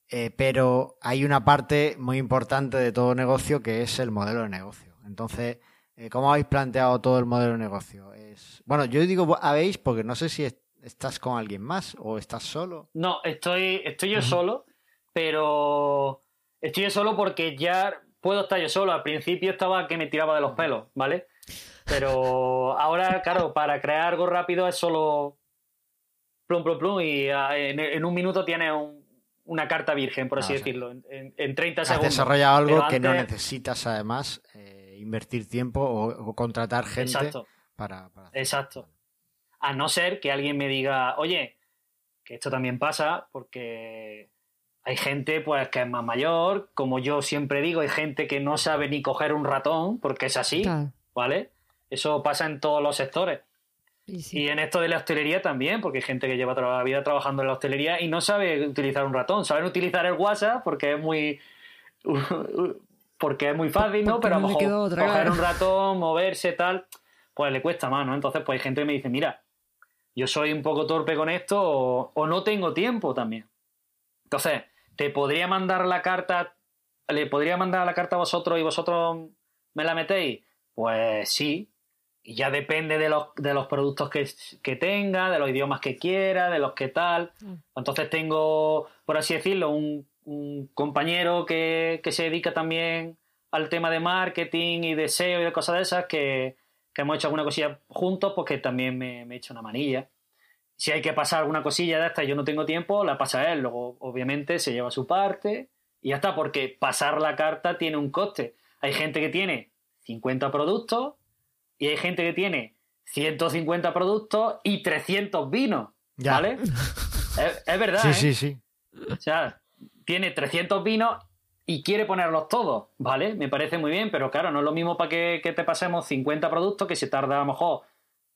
Eh, pero hay una parte muy importante de todo negocio que es el modelo de negocio. Entonces, eh, ¿cómo habéis planteado todo el modelo de negocio? Es, bueno, yo digo habéis porque no sé si es- estás con alguien más o estás solo. No, estoy, estoy yo solo, pero estoy yo solo porque ya puedo estar yo solo. Al principio estaba que me tiraba de los pelos, ¿vale? Pero ahora, claro, para crear algo rápido es solo plum, plum, plum y ah, en, en un minuto tienes un- una carta virgen, por así Ah, o sea, decirlo, en, en- en 30 Has segundos. desarrollado algo que no necesitas además eh, invertir tiempo o, o contratar gente Exacto. para, para. Exacto. A no ser que alguien me diga, oye, que esto también pasa porque hay gente pues que es más mayor, como yo siempre digo, hay gente que no sabe ni coger un ratón, porque es así, Claro. ¿vale? Eso pasa en todos los sectores. Y sí. Y en esto de la hostelería también, porque hay gente que lleva toda la vida trabajando en la hostelería y no sabe utilizar un ratón. Saben utilizar el WhatsApp porque es muy. (laughs) porque es muy fácil, ¿no? Pero a lo mejor coger un ratón, moverse, tal, pues le cuesta más, ¿no? Entonces, pues hay gente que me dice, mira, yo soy un poco torpe con esto o, o no tengo tiempo también. Entonces, te podría mandar la carta, le podría mandar la carta a vosotros y vosotros me la metéis. Pues sí, y ya depende de los, de los productos que, que tenga, de los idiomas que quiera, de los que tal. Mm. Entonces tengo, por así decirlo, un, un compañero que, que se dedica también al tema de marketing y de SEO y de cosas de esas que, que hemos hecho alguna cosilla juntos, pues que también me, me echa una manilla. Si hay que pasar alguna cosilla de esta y yo no tengo tiempo, la pasa él. Luego, obviamente, se lleva su parte y ya está, porque pasar la carta tiene un coste. Hay gente que tiene 50 productos y hay gente que tiene 150 productos y 300 vinos. Ya. ¿Vale? (laughs) es, es verdad. Sí, ¿eh? sí, sí. O sea, tiene 300 vinos y quiere ponerlos todos, ¿vale? Me parece muy bien, pero claro, no es lo mismo para que, que te pasemos 50 productos que se tarda a lo mejor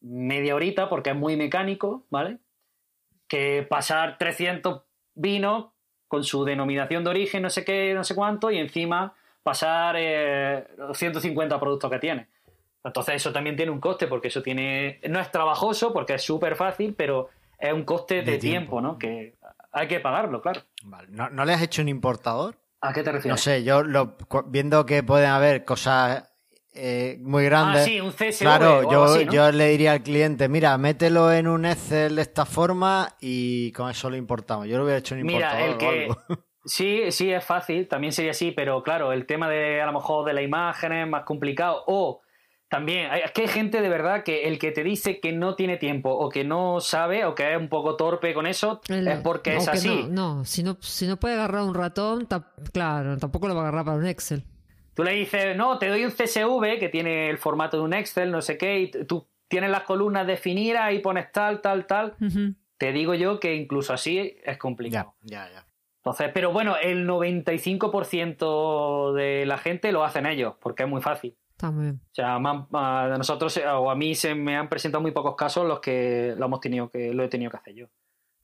media horita porque es muy mecánico, ¿vale? Que pasar 300 vinos con su denominación de origen, no sé qué, no sé cuánto, y encima pasar eh, 150 productos que tiene. Entonces eso también tiene un coste porque eso tiene no es trabajoso porque es súper fácil, pero es un coste de, De tiempo, tiempo. ¿no? Que hay que pagarlo, claro. Vale. ¿No, ¿No le has hecho un importador? ¿A qué te refieres? No sé, yo lo, viendo que pueden haber cosas eh, muy Ah, grandes. sí, un CSV Claro, o algo yo, así, ¿no? yo le diría al cliente, mira, mételo en un Excel de esta forma y con eso lo importamos. Yo lo hubiera hecho un Mira, importador el o que. algo. (laughs) Sí, sí, es fácil, también sería así, pero claro, el tema de a lo mejor de la imagen es más complicado. O también, hay- es que hay gente de verdad que el que te dice que no tiene tiempo o que no sabe o que es un poco torpe con eso El- es porque es así. No, no, si no, si no puede agarrar un ratón, ta- claro, tampoco lo va a agarrar para un Excel. Tú le dices, no, te doy un CSV que tiene el formato de un Excel, no sé qué, y tú tienes las columnas definidas, ahí pones tal, tal, tal. Te digo yo que incluso así es complicado. Ya, ya, ya. Entonces, pero bueno, el 95% de la gente lo hacen ellos, porque es muy fácil. Está muy bien. O sea, me han- a nosotros eh, o a mí se me han presentado muy pocos casos los que lo hemos tenido que lo he tenido que hacer yo.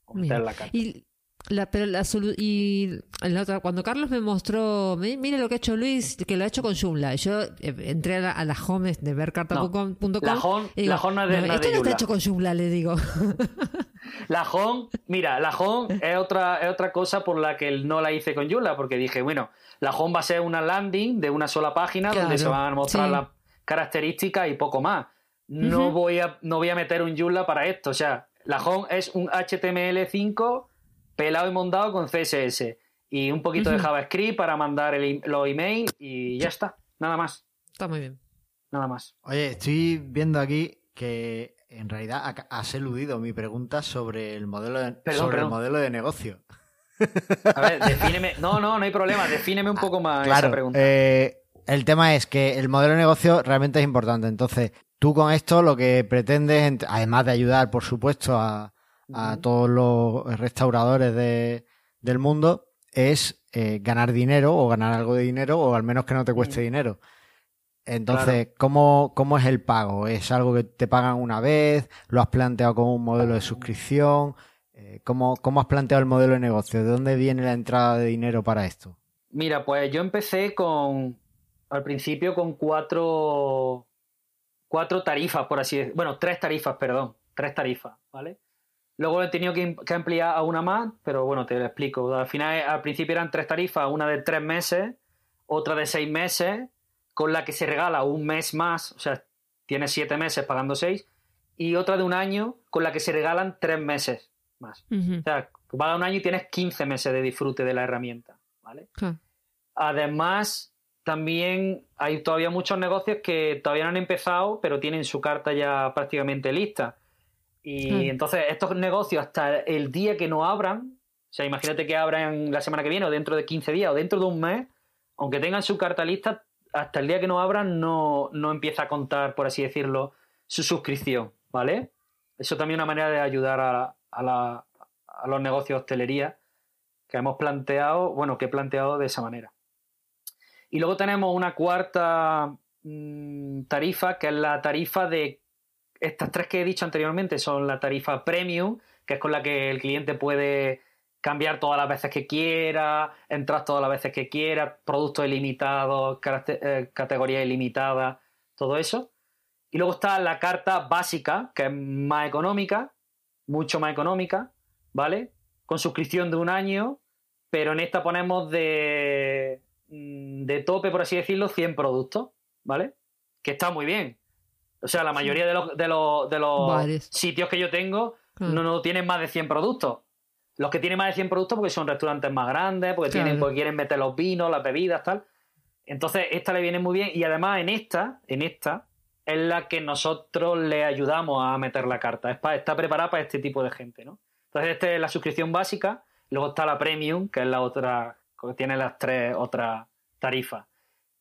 O meter Mira. en la carta. Y, la, pero la y la otra, cuando Carlos me mostró, "Mi- mire lo que ha hecho Luis, que lo ha hecho con Joomla. Yo eh, entré a la, a la home de vercarta.com. la home- y digo, la home no es de- no es esto no está Joomla". hecho con Joomla, le digo. (laughs) La home, mira, la home es otra, es otra cosa por la que no la hice con Yula, porque dije, bueno, la home va a ser una landing de una sola página donde se van a mostrar sí. las características y poco más. No, voy a, no voy a meter un Joomla para esto. O sea, la home es un HTML5 pelado y montado con CSS y un poquito de. JavaScript para mandar el, los emails y ya está. Nada más. Está muy bien. Nada más. Oye, estoy viendo aquí que en realidad ha- has eludido mi pregunta sobre el modelo de, Perdón, sobre perdón. el modelo de negocio. A ver, defíneme. No, no, no hay problema. Defíneme un poco más esa Claro, pregunta. eh, el tema es que el modelo de negocio realmente es importante. Entonces, tú con esto lo que pretendes, además de ayudar, por supuesto, a, a todos los restauradores de- del mundo, es eh, ganar dinero o ganar algo de dinero o al menos que no te cueste Mm. dinero. Entonces, ¿cómo, ¿cómo es el pago? ¿Es algo que te pagan una vez? ¿Lo has planteado como un modelo de suscripción? Eh, ¿cómo, ¿Cómo has planteado el modelo de negocio? ¿De dónde viene la entrada de dinero para esto? Mira, pues yo empecé con, al principio con cuatro, cuatro tarifas, por así decirlo. Bueno, tres tarifas, perdón, tres tarifas, ¿vale? Luego he tenido que, que ampliar a una más, pero bueno, te lo explico. Al final, al principio eran tres tarifas, una de tres meses, otra de seis meses, con la que se regala un mes más, o sea, tienes siete meses pagando seis, y otra de un año, con la que se regalan tres meses más. O sea, tú pagas un año y tienes 15 meses de disfrute de la herramienta, ¿vale? Además, también hay todavía muchos negocios que todavía no han empezado, pero tienen su carta ya prácticamente lista. Y entonces estos negocios hasta el día que no abran, o sea, imagínate que abran la semana que viene o dentro de 15 días o dentro de un mes, aunque tengan su carta lista, hasta el día que no abran no, no empieza a contar, por así decirlo, su suscripción, ¿vale? Eso también es una manera de ayudar a, a la- a los negocios de hostelería que hemos planteado, bueno, que he planteado de esa manera. Y luego tenemos una cuarta mm, tarifa, que es la tarifa de estas tres que he dicho anteriormente, son la tarifa premium, que es con la que el cliente puede cambiar todas las veces que quiera, entrar todas las veces que quiera, productos ilimitados, eh, categorías ilimitadas, todo eso. Y luego está la carta básica, que es más económica, mucho más económica, ¿vale? Con suscripción de un año, pero en esta ponemos de, mm, de tope, por así decirlo, 100 productos, ¿vale? Que está muy bien. O sea, la mayoría de los, de los, de los sitios que yo tengo Claro. no, no tienen más de 100 productos. Los que tienen más de 100 productos porque son restaurantes más grandes, porque, tienen, Claro. porque quieren meter los vinos, las bebidas, tal. Entonces, esta le viene muy bien. Y además, en esta, en esta, es la que nosotros le ayudamos a meter la carta. Es pa- está preparada para este tipo de gente, ¿no? Entonces, esta es la suscripción básica. Luego está la premium, que es la otra, que tiene las tres otras tarifas.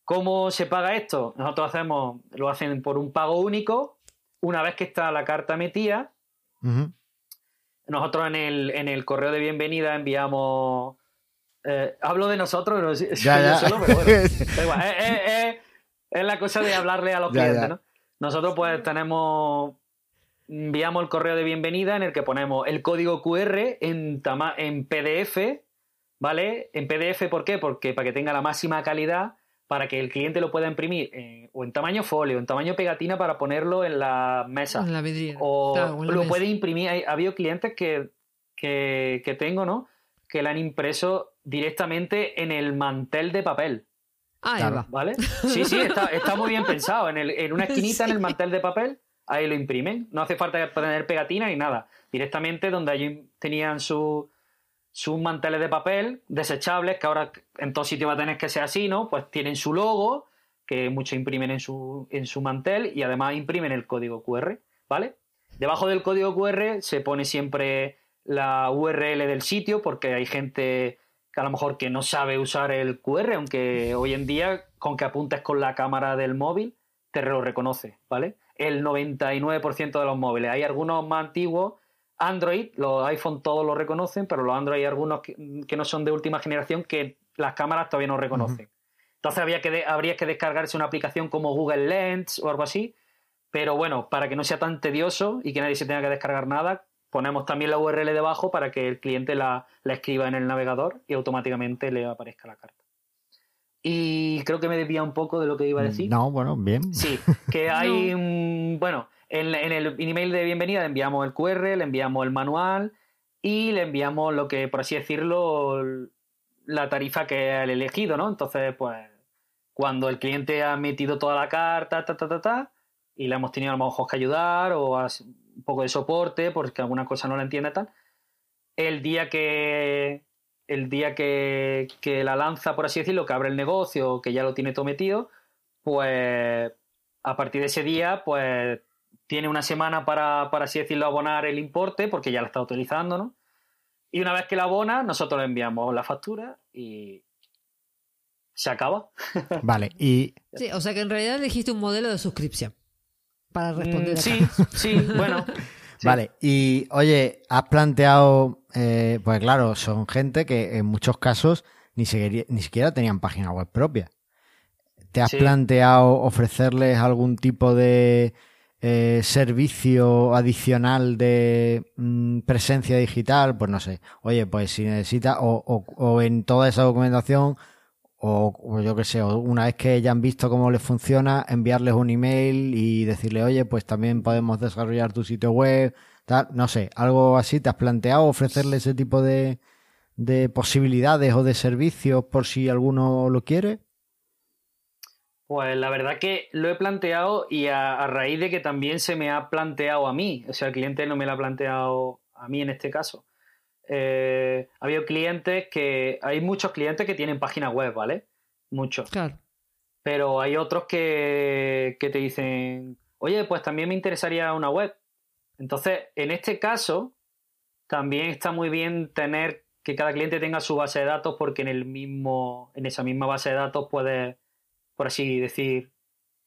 ¿Cómo se paga esto? Nosotros hacemos, lo hacen por un pago único. Una vez que está la carta metida, nosotros en el, en el correo de bienvenida enviamos Eh, hablo de nosotros, no Ya, yo ya. solo, pero bueno. (laughs) Igual, Es, la cosa de hablarle a los Ya, clientes. ¿no? Nosotros pues tenemos enviamos el correo de bienvenida en el que ponemos el código QR en, tama- en PDF, ¿vale? En PDF, ¿por qué? Porque para que tenga la máxima calidad, para que el cliente lo pueda imprimir en- o en tamaño folio, en tamaño pegatina para ponerlo en la mesa. En la vidriera. O Claro, en la lo mesa. puede imprimir. Ha habido clientes que, que, que tengo, ¿no? Que la han impreso directamente en el mantel de papel, Ahí Claro. va. ¿vale? Sí, sí, está, está muy bien (laughs) pensado. En, el- en una esquinita en el mantel de papel, ahí lo imprimen. No hace falta poner pegatina ni nada. Directamente donde ellos tenían su- sus manteles de papel desechables, que ahora en todo sitio va a tener que ser así, ¿no? Pues tienen su logo, que muchos imprimen en su, en su mantel y además imprimen el código QR, ¿vale? Debajo del código QR se pone siempre la URL del sitio porque hay gente que a lo mejor que no sabe usar el QR, aunque hoy en día con que apuntes con la cámara del móvil te lo reconoce, ¿vale? El 99% de los móviles. Hay algunos más antiguos, Android, los iPhone todos lo reconocen, pero los Android hay algunos que, que no son de última generación que las cámaras todavía no reconocen. Entonces habría que, de- habría que descargarse una aplicación como Google Lens o algo así. Pero bueno, para que no sea tan tedioso y que nadie se tenga que descargar nada, ponemos también la URL debajo para que el cliente la, la escriba en el navegador y automáticamente le aparezca la carta. Y creo que me desvía un poco de lo que iba a decir. No, bueno, bien. Sí, que (laughs) hay un. Bueno, en, en el email de bienvenida le enviamos el QR, le enviamos el manual y le enviamos lo que, por así decirlo, la tarifa que ha elegido, ¿no? Entonces, pues, cuando el cliente ha metido toda la carta, ta, ta, ta, ta, y le hemos tenido a lo mejor que ayudar o un poco de soporte porque alguna cosa no la entiende tal, el día que el día que, que la lanza, por así decirlo, que abre el negocio, que ya lo tiene todo metido, pues a partir de ese día, pues tiene una semana para, para así decirlo, abonar el importe, porque ya la está utilizando, ¿no? Y una vez que la abona, nosotros le enviamos la factura y se acaba. (laughs) Vale, y Sí, o sea que en realidad elegiste un modelo de suscripción para responder Mm, acá. sí, sí, (laughs) bueno. sí. Vale, y oye, has planteado, eh, pues claro, son gente que en muchos casos ni siquiera, ni siquiera tenían página web propia. ¿Te has Sí. planteado ofrecerles algún tipo de eh, servicio adicional de mm, presencia digital? Pues no sé, oye, pues si necesita, o, en toda esa documentación, o, yo qué sé, una vez que ya han visto cómo les funciona, enviarles un email y decirle, oye, pues también podemos desarrollar tu sitio web, tal, no sé, algo así, ¿te has planteado ofrecerle ese tipo de, de posibilidades o de servicios por si alguno lo quiere? Pues la verdad que lo he planteado y a, a raíz de que también se me ha planteado a mí, o sea, el cliente no me lo ha planteado a mí en este caso. Eh, ha habido clientes que, hay muchos clientes que tienen página web, ¿vale? Muchos. Claro. Pero hay otros que, que te dicen, oye, pues también me interesaría una web. Entonces, en este caso, también está muy bien tener que cada cliente tenga su base de datos porque en el mismo, en esa misma base de datos puedes, por así decir,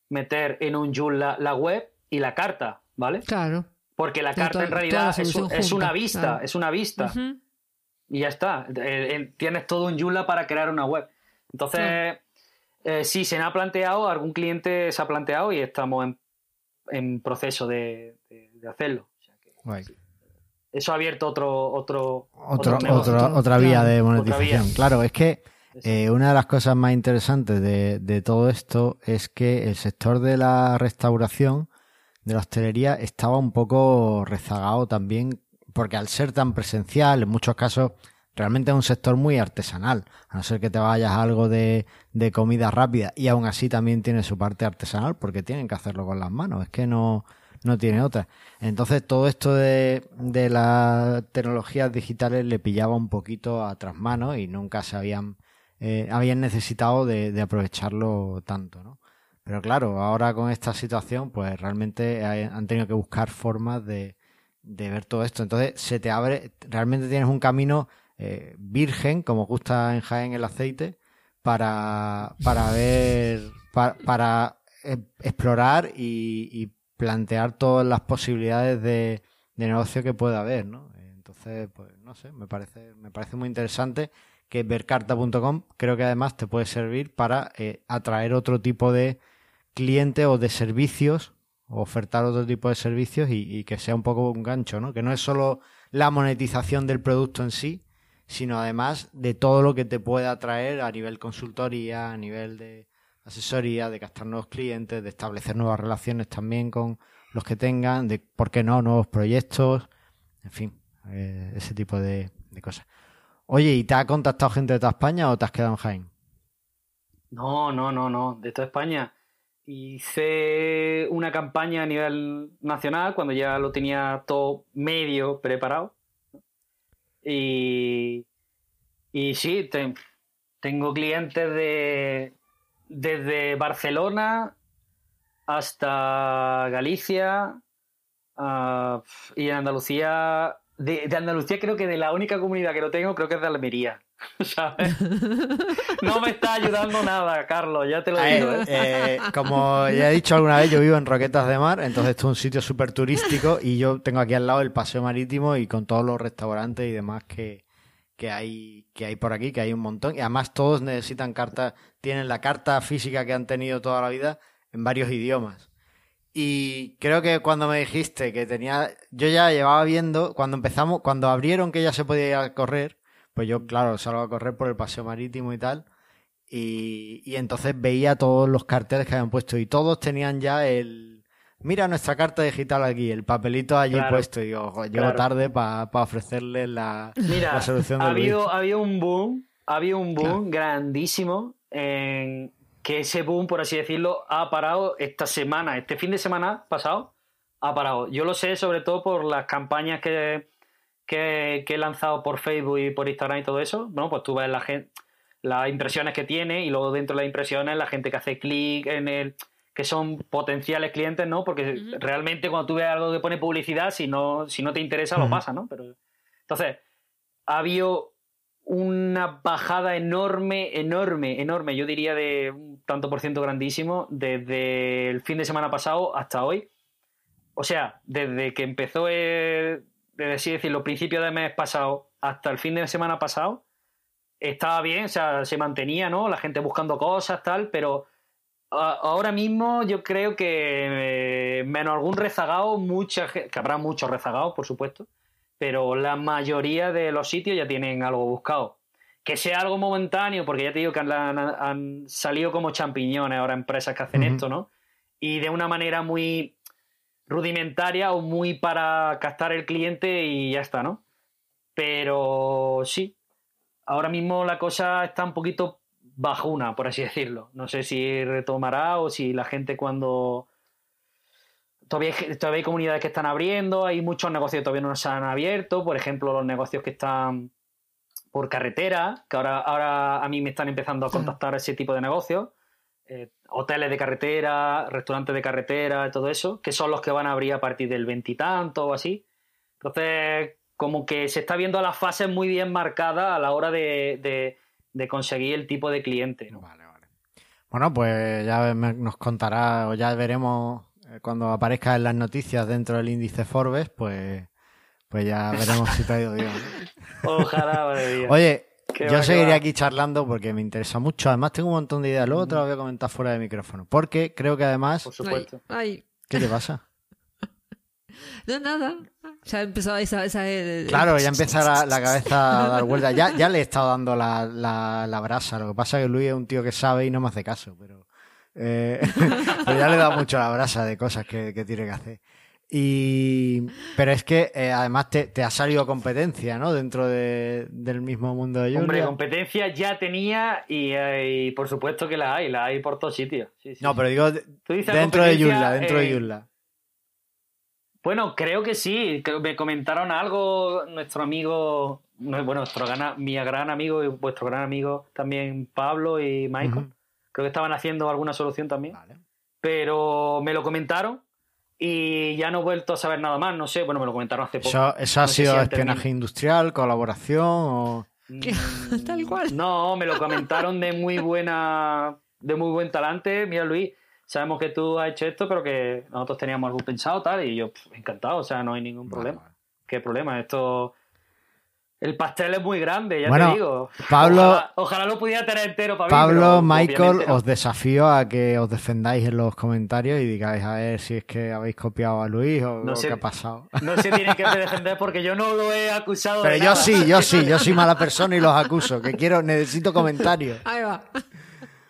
meter en un Joomla la, la web y la carta, ¿vale? Claro. Porque la carta toda- en realidad es, es una vista, claro. es una vista y ya está. Eh, eh, tienes todo un Joomla para crear una web. Entonces, Claro. eh, sí, se me ha planteado, algún cliente se ha planteado y estamos en, en proceso de, de- de hacerlo. O sea que eso ha abierto otro otro Otro, negocio. otro- Otro, otra vía claro. de monetización. vía. Claro, es que. Eh, una de las cosas más interesantes de, de todo esto es que el sector de la restauración, de la hostelería, estaba un poco rezagado también, porque al ser tan presencial, en muchos casos, realmente es un sector muy artesanal, a no ser que te vayas a algo de, de comida rápida, y aún así también tiene su parte artesanal, porque tienen que hacerlo con las manos, es que no, no tiene otra. Entonces todo esto de, de las tecnologías digitales le pillaba un poquito a trasmano y nunca se habían, eh, habían necesitado de, aprovecharlo tanto, ¿no? Pero claro, ahora con esta situación, pues realmente han tenido que buscar formas de, ver todo esto. Entonces se te abre, realmente tienes un camino eh, virgen, como gusta en Jaén el aceite, para, para ver, para, eh, explorar y, y plantear todas las posibilidades de, de negocio que pueda haber, ¿no? Entonces, pues no sé, me parece, me parece muy interesante que vercarta.com, creo que además te puede servir para eh, atraer otro tipo de cliente o de servicios, ofertar otro tipo de servicios y, que sea un poco un gancho, ¿no? Que no es solo la monetización del producto en sí, sino además de todo lo que te puede atraer a nivel consultoría, a nivel de asesoría, de captar nuevos clientes, de establecer nuevas relaciones también con los que tengan, de, ¿por qué no?, nuevos proyectos, en fin, eh, ese tipo de, cosas. Oye, ¿y te ha contactado gente de toda España o te has quedado en Jaén? No, no, no, no, de toda España. Hice una campaña a nivel nacional cuando ya lo tenía todo medio preparado. Y, y sí, te, tengo clientes de, desde Barcelona hasta Galicia uh, y en Andalucía. De, de, Andalucía creo que de la única comunidad que lo tengo creo que es de Almería. (laughs) ¿Sabes? No me está ayudando nada, Carlos, ya te lo digo. Eh, eh, como ya he dicho alguna vez, yo vivo en Roquetas de Mar, entonces esto es un sitio súper turístico y yo tengo aquí al lado el paseo marítimo y con todos los restaurantes y demás que, que hay, que hay por aquí, que hay un montón. Y además todos necesitan cartas, tienen la carta física que han tenido toda la vida en varios idiomas. Y creo que cuando me dijiste que tenía, yo ya llevaba viendo, cuando empezamos, cuando abrieron que ya se podía ir a correr, pues yo, claro, salgo a correr por el paseo marítimo y tal. Y, y entonces veía todos los carteles que habían puesto y todos tenían ya el, mira nuestra carta digital aquí, el papelito allí claro, puesto. Y digo, llego claro. tarde para pa ofrecerle la, mira, la solución ha habido, ha habido un boom, ha habido un boom claro. grandísimo en que ese boom, por así decirlo, ha parado esta semana, este fin de semana pasado, ha parado. Yo lo sé sobre todo por las campañas que, que, que he lanzado por Facebook y por Instagram y todo eso. Bueno, pues tú ves la gente, las impresiones que tiene y luego dentro de las impresiones la gente que hace clic en el que son potenciales clientes, ¿no? Porque uh -huh. realmente cuando tú ves algo que pone publicidad, si no, si no te interesa, uh -huh. lo pasa, ¿no? Pero, entonces, ha habido una bajada enorme, enorme, enorme, yo diría de un tanto por ciento grandísimo, desde el fin de semana pasado hasta hoy. O sea, desde que empezó, el, desde así decirlo, principio del mes pasado hasta el fin de semana pasado, estaba bien, o sea, se mantenía, ¿no? La gente buscando cosas, tal, pero ahora mismo yo creo que eh, menos algún rezagado, mucha que habrá muchos rezagados, por supuesto, pero la mayoría de los sitios ya tienen algo buscado. Que sea algo momentáneo, porque ya te digo que han, han, han salido como champiñones ahora empresas que hacen uh -huh. esto, ¿no? Y de una manera muy rudimentaria o muy para captar el cliente y ya está, ¿no? Pero sí, ahora mismo la cosa está un poquito bajuna, por así decirlo. No sé si retomará o si la gente cuando... Todavía hay, todavía hay comunidades que están abriendo, hay muchos negocios que todavía no se han abierto, por ejemplo, los negocios que están por carretera, que ahora, ahora a mí me están empezando a contactar ese tipo de negocios, eh, hoteles de carretera, restaurantes de carretera, todo eso, que son los que van a abrir a partir del veintitanto o así. Entonces, como que se está viendo las fases muy bien marcadas a la hora de, de de conseguir el tipo de cliente. ¿no? Vale, vale. Bueno, pues ya nos contará o ya veremos cuando aparezca en las noticias dentro del índice Forbes, pues, pues ya veremos si te ha ido bien. (laughs) Ojalá, madre mía. Oye, qué yo va, seguiré aquí charlando porque me interesa mucho. Además, tengo un montón de ideas. Luego te lo voy a comentar fuera de micrófono. Porque creo que además. Por supuesto. Ay, ay. ¿Qué te pasa? (laughs) No, nada. Ya empezó esa... esa el... Claro, ya empieza la, la, cabeza (laughs) a dar vueltas. Ya, ya le he estado dando la, la, la, brasa. Lo que pasa es que Luis es un tío que sabe y no me hace caso, pero... Eh, (laughs) pero ya le dado mucho la brasa de cosas que, que tiene que hacer. Y, pero es que eh, además te, te, ha salido competencia, ¿no? Dentro de, del mismo mundo de Julia. Hombre, competencia ya tenía y, y, por supuesto que la hay, la hay por todos sitios. Sí, sí, no, pero digo dentro de Joomla, dentro eh, de. Bueno, creo que sí. Me comentaron algo nuestro amigo, bueno, nuestro gran, mi gran amigo y vuestro gran amigo también Pablo y Michael. Uh -huh. Creo que estaban haciendo alguna solución también. Vale. Pero me lo comentaron y ya no he vuelto a saber nada más. No sé, bueno, me lo comentaron hace poco. ¿Eso, eso ha sido si espionaje industrial, colaboración o...? (laughs) Tal cual. No, me lo comentaron de muy buena, de muy buen talante. Mira, Luis, sabemos que tú has hecho esto, pero que nosotros teníamos algo pensado, tal, y yo, pff, encantado, o sea, no hay ningún problema. Vale, vale. ¿Qué problema? Esto, El pastel es muy grande, ya Bueno, te digo. Pablo- Ojalá, ojalá lo pudiera tener entero para. Pablo, Michael, os desafío a que os defendáis en los comentarios y digáis a ver si es que habéis copiado a Luis o, No sé. qué ha pasado. (laughs) No se tienen que defender porque yo no lo he acusado Pero de yo nada. sí, yo sí, yo soy mala persona y los acuso. Que quiero, necesito comentarios. Ahí va.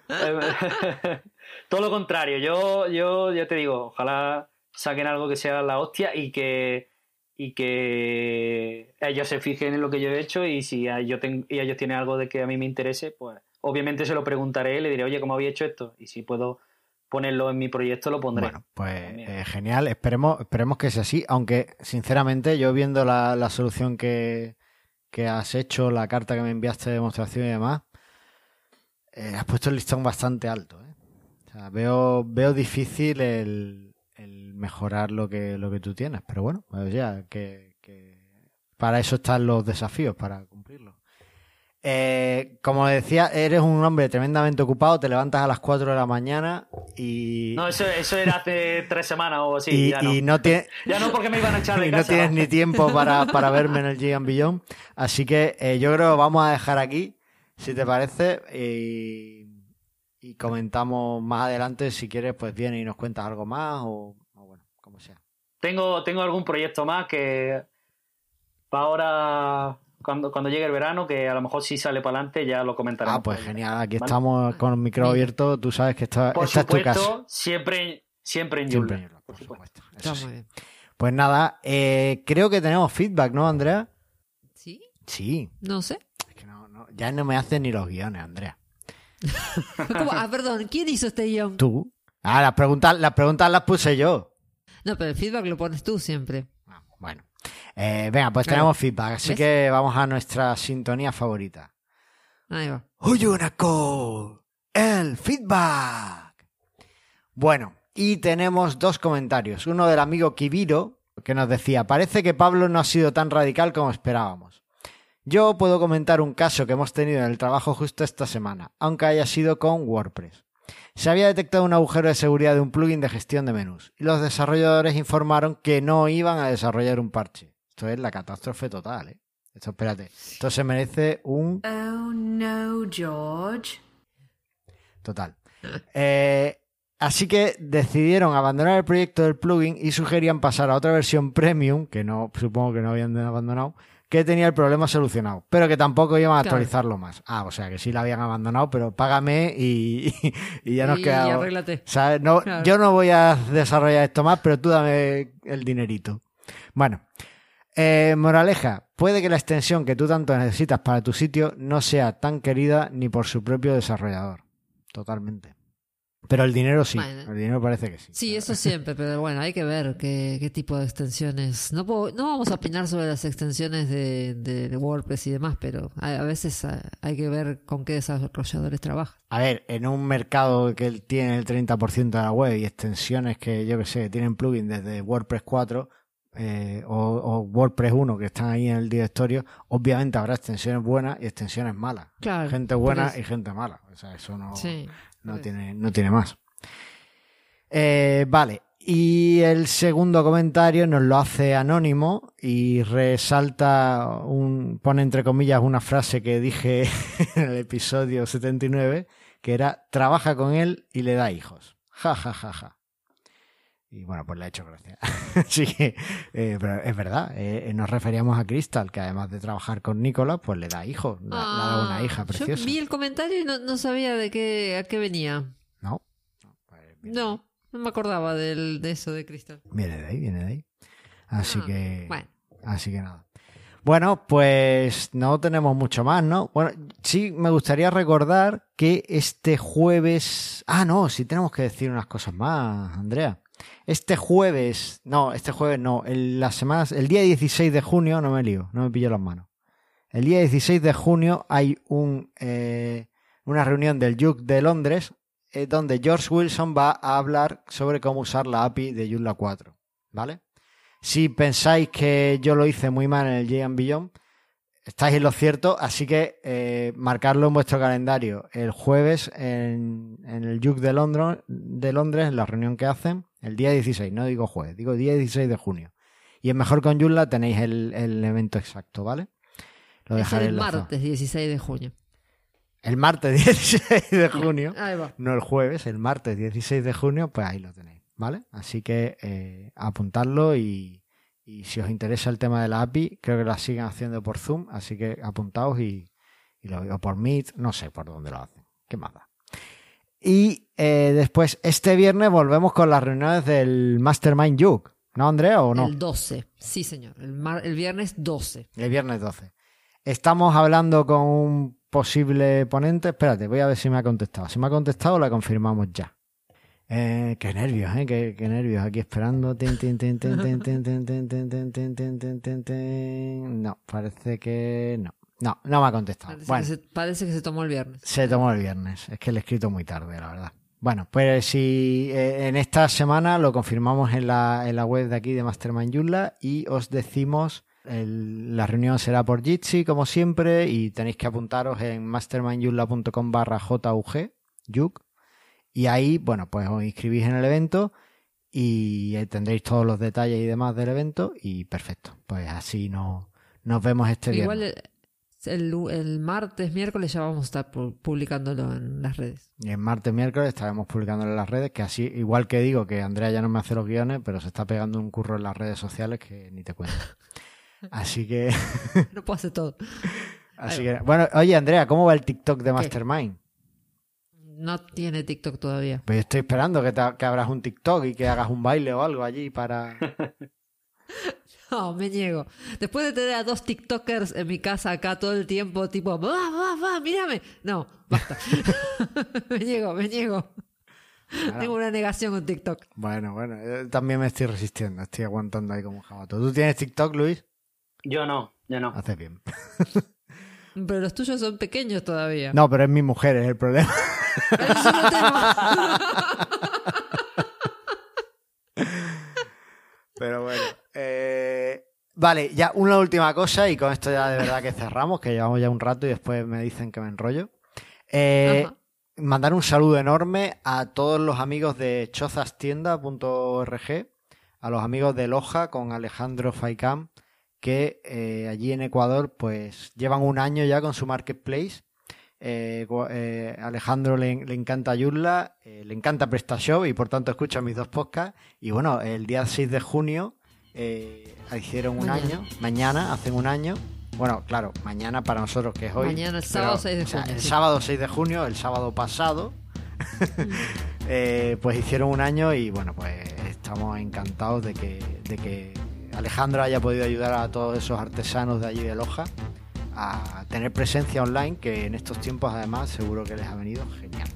(laughs) Todo lo contrario, yo, yo ya te digo, ojalá saquen algo que sea la hostia y que y que ellos se fijen en lo que yo he hecho y si yo ten- y ellos tienen algo de que a mí me interese, pues obviamente se lo preguntaré, le diré, oye, ¿cómo había hecho esto? Y si puedo ponerlo en mi proyecto, lo pondré. Bueno, pues eh, genial, esperemos, esperemos que sea así, aunque sinceramente yo viendo la, la solución que, que has hecho, la carta que me enviaste de demostración y demás, eh, has puesto el listón bastante alto. ¿eh? O sea, veo, veo difícil el mejorar lo que, lo que tú tienes, pero bueno, pues ya, que, que para eso están los desafíos, para cumplirlos. Eh, como decía, eres un hombre tremendamente ocupado, te levantas a las 4 de la mañana y... No, eso, eso era hace tres semanas o así. y, ya, no. y no tiene- (laughs) ya no porque me iban a echar de (laughs) y no tienes ni tiempo para, para verme en el Gigan Beyond. Así que eh, yo creo que vamos a dejar aquí, si te parece, y, y comentamos más adelante. Si quieres, pues viene y nos cuentas algo más o, o bueno, como sea. Tengo, tengo algún proyecto más que para ahora, cuando, cuando llegue el verano, que a lo mejor si sale para adelante, ya lo comentaremos. Ah, pues genial. Aquí Vale. estamos con el micro abierto. Tú sabes que esta, Por esta es tu casa. supuesto, siempre, siempre en Siempre, por supuesto. Está muy bien. Pues nada, eh, creo que tenemos feedback, ¿no, Andrea? ¿Sí? Sí. No sé. Es que no, no, ya no me hacen ni los guiones, Andrea. (laughs) ¿Cómo? Ah, perdón. ¿Quién hizo este guion? ¿Tú? Ah, las preguntas, las preguntas las puse yo. No, pero el feedback lo pones tú siempre. Ah, Bueno. Eh, venga, pues Claro. tenemos feedback, así ¿Ves? que vamos a nuestra sintonía favorita. Ahí va. Oyunako, el feedback. Bueno, y tenemos dos comentarios. Uno del amigo Kibiro, que nos decía, parece que Pablo no ha sido tan radical como esperábamos. Yo puedo comentar un caso que hemos tenido en el trabajo justo esta semana, aunque haya sido con WordPress. Se había detectado un agujero de seguridad de un plugin de gestión de menús y los desarrolladores informaron que no iban a desarrollar un parche. Esto es la catástrofe total, ¿eh? Esto, espérate. Esto se merece un Oh no, George. Total. (laughs) Eh, así que decidieron abandonar el proyecto del plugin y sugerían pasar a otra versión premium, que no supongo que no habían abandonado, que tenía el problema solucionado, pero que tampoco iban a Claro. actualizarlo más. Ah, o sea que sí la habían abandonado, pero págame y, y (laughs) ya nos y, queda. y arréglate. ¿sabes? No, Claro. Yo no voy a desarrollar esto más, pero tú dame el dinerito. Bueno, eh, moraleja, puede que la extensión que tú tanto necesitas para tu sitio no sea tan querida ni por su propio desarrollador. Totalmente. Pero el dinero sí, Bueno. el dinero parece que sí. Sí, eso siempre, pero bueno, hay que ver qué, qué tipo de extensiones. No, puedo- no vamos a opinar sobre las extensiones de, de- de WordPress y demás, pero a, a veces hay que ver con qué desarrolladores trabajan. A ver, en un mercado que tiene el 30% de la web y extensiones que yo que sé, tienen plugins desde WordPress 4 eh, o, o WordPress 1 que están ahí en el directorio, obviamente habrá extensiones buenas y extensiones malas. Claro. gente buena y gente mala. O sea, eso no, Sí. No, por eso. tiene, no tiene más. Eh, vale. Y el segundo comentario nos lo hace Anónimo y resalta un, pone entre comillas una frase que dije (laughs) en el episodio 79, que era trabaja con él y le da hijos. Ja, ja, ja, ja. Y bueno, pues le ha hecho gracia. (laughs) Así que, eh, pero es verdad, eh, nos referíamos a Crystal, que además de trabajar con Nicola, pues le da hijos, le, le ha dado una Ah, hija preciosa. Yo vi el comentario y no, no sabía de qué, a qué venía. ¿No? No, pues, No, no me acordaba del, de eso de Cristal. Viene de ahí, viene de ahí. Así Ah, que. Bueno, Así que nada. Bueno, pues no tenemos mucho más, ¿no? Bueno, sí, me gustaría recordar que este jueves. Ah, no, sí tenemos que decir unas cosas más, Andrea. Este jueves, no, este jueves no, el, las semanas, el día 16 de junio, no me lío, no me pillo las manos. El día 16 de junio hay un, eh, una reunión del Duke de Londres eh, donde George Wilson va a hablar sobre cómo usar la API de Joomla 4, ¿vale? Si pensáis que yo lo hice muy mal en el Gigan Beyond, estáis en lo cierto, así que eh, marcarlo en vuestro calendario el jueves en, en el Duke de Londres, de Londres, en la reunión que hacen, el día 16, no digo jueves, digo día 16 de junio. Y en Mejor con Joomla tenéis el, el evento exacto, ¿vale? Lo Es dejaré el enlazado. martes 16 de junio. El martes (laughs) 16 de junio, Ahí va. no el jueves, el martes 16 de junio, pues ahí lo tenéis, ¿vale? Así que eh, apuntadlo y, y si os interesa el tema de la API, creo que la siguen haciendo por Zoom, así que apuntaos y, y lo o por Meet, no sé por dónde lo hacen. ¿Qué más da? Y después, este viernes volvemos con las reuniones del Mastermind Juke. ¿No, Andrea, o no? El 12, sí, señor. El, viernes 12. El viernes 12. Estamos hablando con un posible ponente. Espérate, voy a ver si me ha contestado. Si me ha contestado, la confirmamos ya. Eh, qué nervios, eh, qué nervios. Aquí esperando. No, parece que no. No, no me ha contestado. Parece, Bueno, que se, parece que se tomó el viernes. se tomó el viernes. Es que le he escrito muy tarde, la verdad. Bueno, pues si eh, en esta semana lo confirmamos en la, en la web de aquí de Mastermind Joomla y os decimos, el- la reunión será por Jitsi como siempre y tenéis que apuntaros en mastermindjoomla.com barra JUG, Yug, y ahí, bueno, pues os inscribís en el evento y tendréis todos los detalles y demás del evento y perfecto. Pues así no, nos vemos este Igual viernes. El, el, el martes, miércoles ya vamos a estar pu- publicándolo en las redes. Y en martes, miércoles estaremos publicando en las redes, que así, igual que digo que Andrea ya no me hace los guiones, pero se está pegando un curro en las redes sociales que ni te cuento. (laughs) Así que, (laughs) No puedo hacer todo. así que, bueno, oye Andrea, ¿cómo va el TikTok de Mastermind? No tiene TikTok todavía. Pues estoy esperando que, te- que abras un TikTok y que hagas un baile o algo allí para... (laughs) No, (laughs) me niego. Después de tener a dos TikTokers en mi casa acá todo el tiempo, tipo, va, va, va, mírame. No, basta. (laughs) me niego, me niego. Tengo una negación con TikTok. Bueno, bueno, yo también me estoy resistiendo, estoy aguantando ahí como un jabato. ¿Tú tienes TikTok, Luis? Yo no, yo no. Haces bien. (laughs) Pero los tuyos son pequeños todavía. No, pero es mi mujer, es el problema. Pero eso no tengo. Pero bueno. Vale, ya una última cosa y con esto ya de verdad que cerramos, que llevamos ya un rato y después me dicen que me enrollo. Eh, mandar un saludo enorme a todos los amigos de chozastienda.org, a los amigos de Loja con Alejandro Faicam, que eh, allí en Ecuador pues llevan un año ya con su marketplace. Eh, eh, Alejandro le, le encanta eh, le encanta PrestaShop y por tanto escucha mis dos podcasts. Y bueno, el día 6 de junio eh, hicieron un Mañana. año, mañana hacen un año. Bueno, claro, mañana para nosotros que es hoy. Mañana, el sábado 6 de o sea, junio, el sí. sábado 6 de junio, el sábado pasado, (laughs) eh, pues hicieron un año y bueno, pues estamos encantados de que, de que Alejandro haya podido ayudar a todos esos artesanos de allí de Loja a tener presencia online, que en estos tiempos además seguro que les ha venido genial.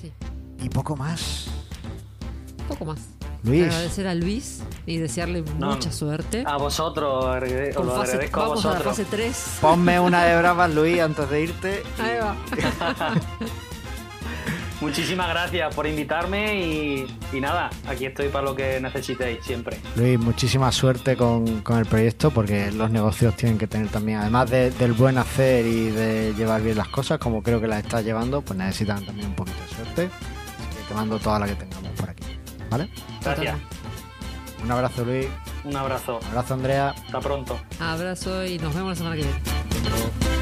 Sí, Y poco más. poco más. Luis, Agradecer a Luis y desearle No, mucha suerte. A vosotros, agrade- os Con lo fase- agradezco a vamos a la vosotros. fase 3. ponme una de (laughs) bravas, Luis, antes de irte. Ahí va. (laughs) Muchísimas gracias por invitarme y, y nada, aquí estoy para lo que necesitéis siempre. Luis, muchísima suerte con, con el proyecto porque los negocios tienen que tener también, además de- del buen hacer y de llevar bien las cosas, como creo que las estás llevando, pues necesitan también un poquito de suerte. Así que te mando toda la que tengamos por aquí. ¿Vale? Gracias. Un abrazo, Luis. Un abrazo. Un abrazo, Andrea. Hasta pronto. Abrazo y nos vemos la semana que viene.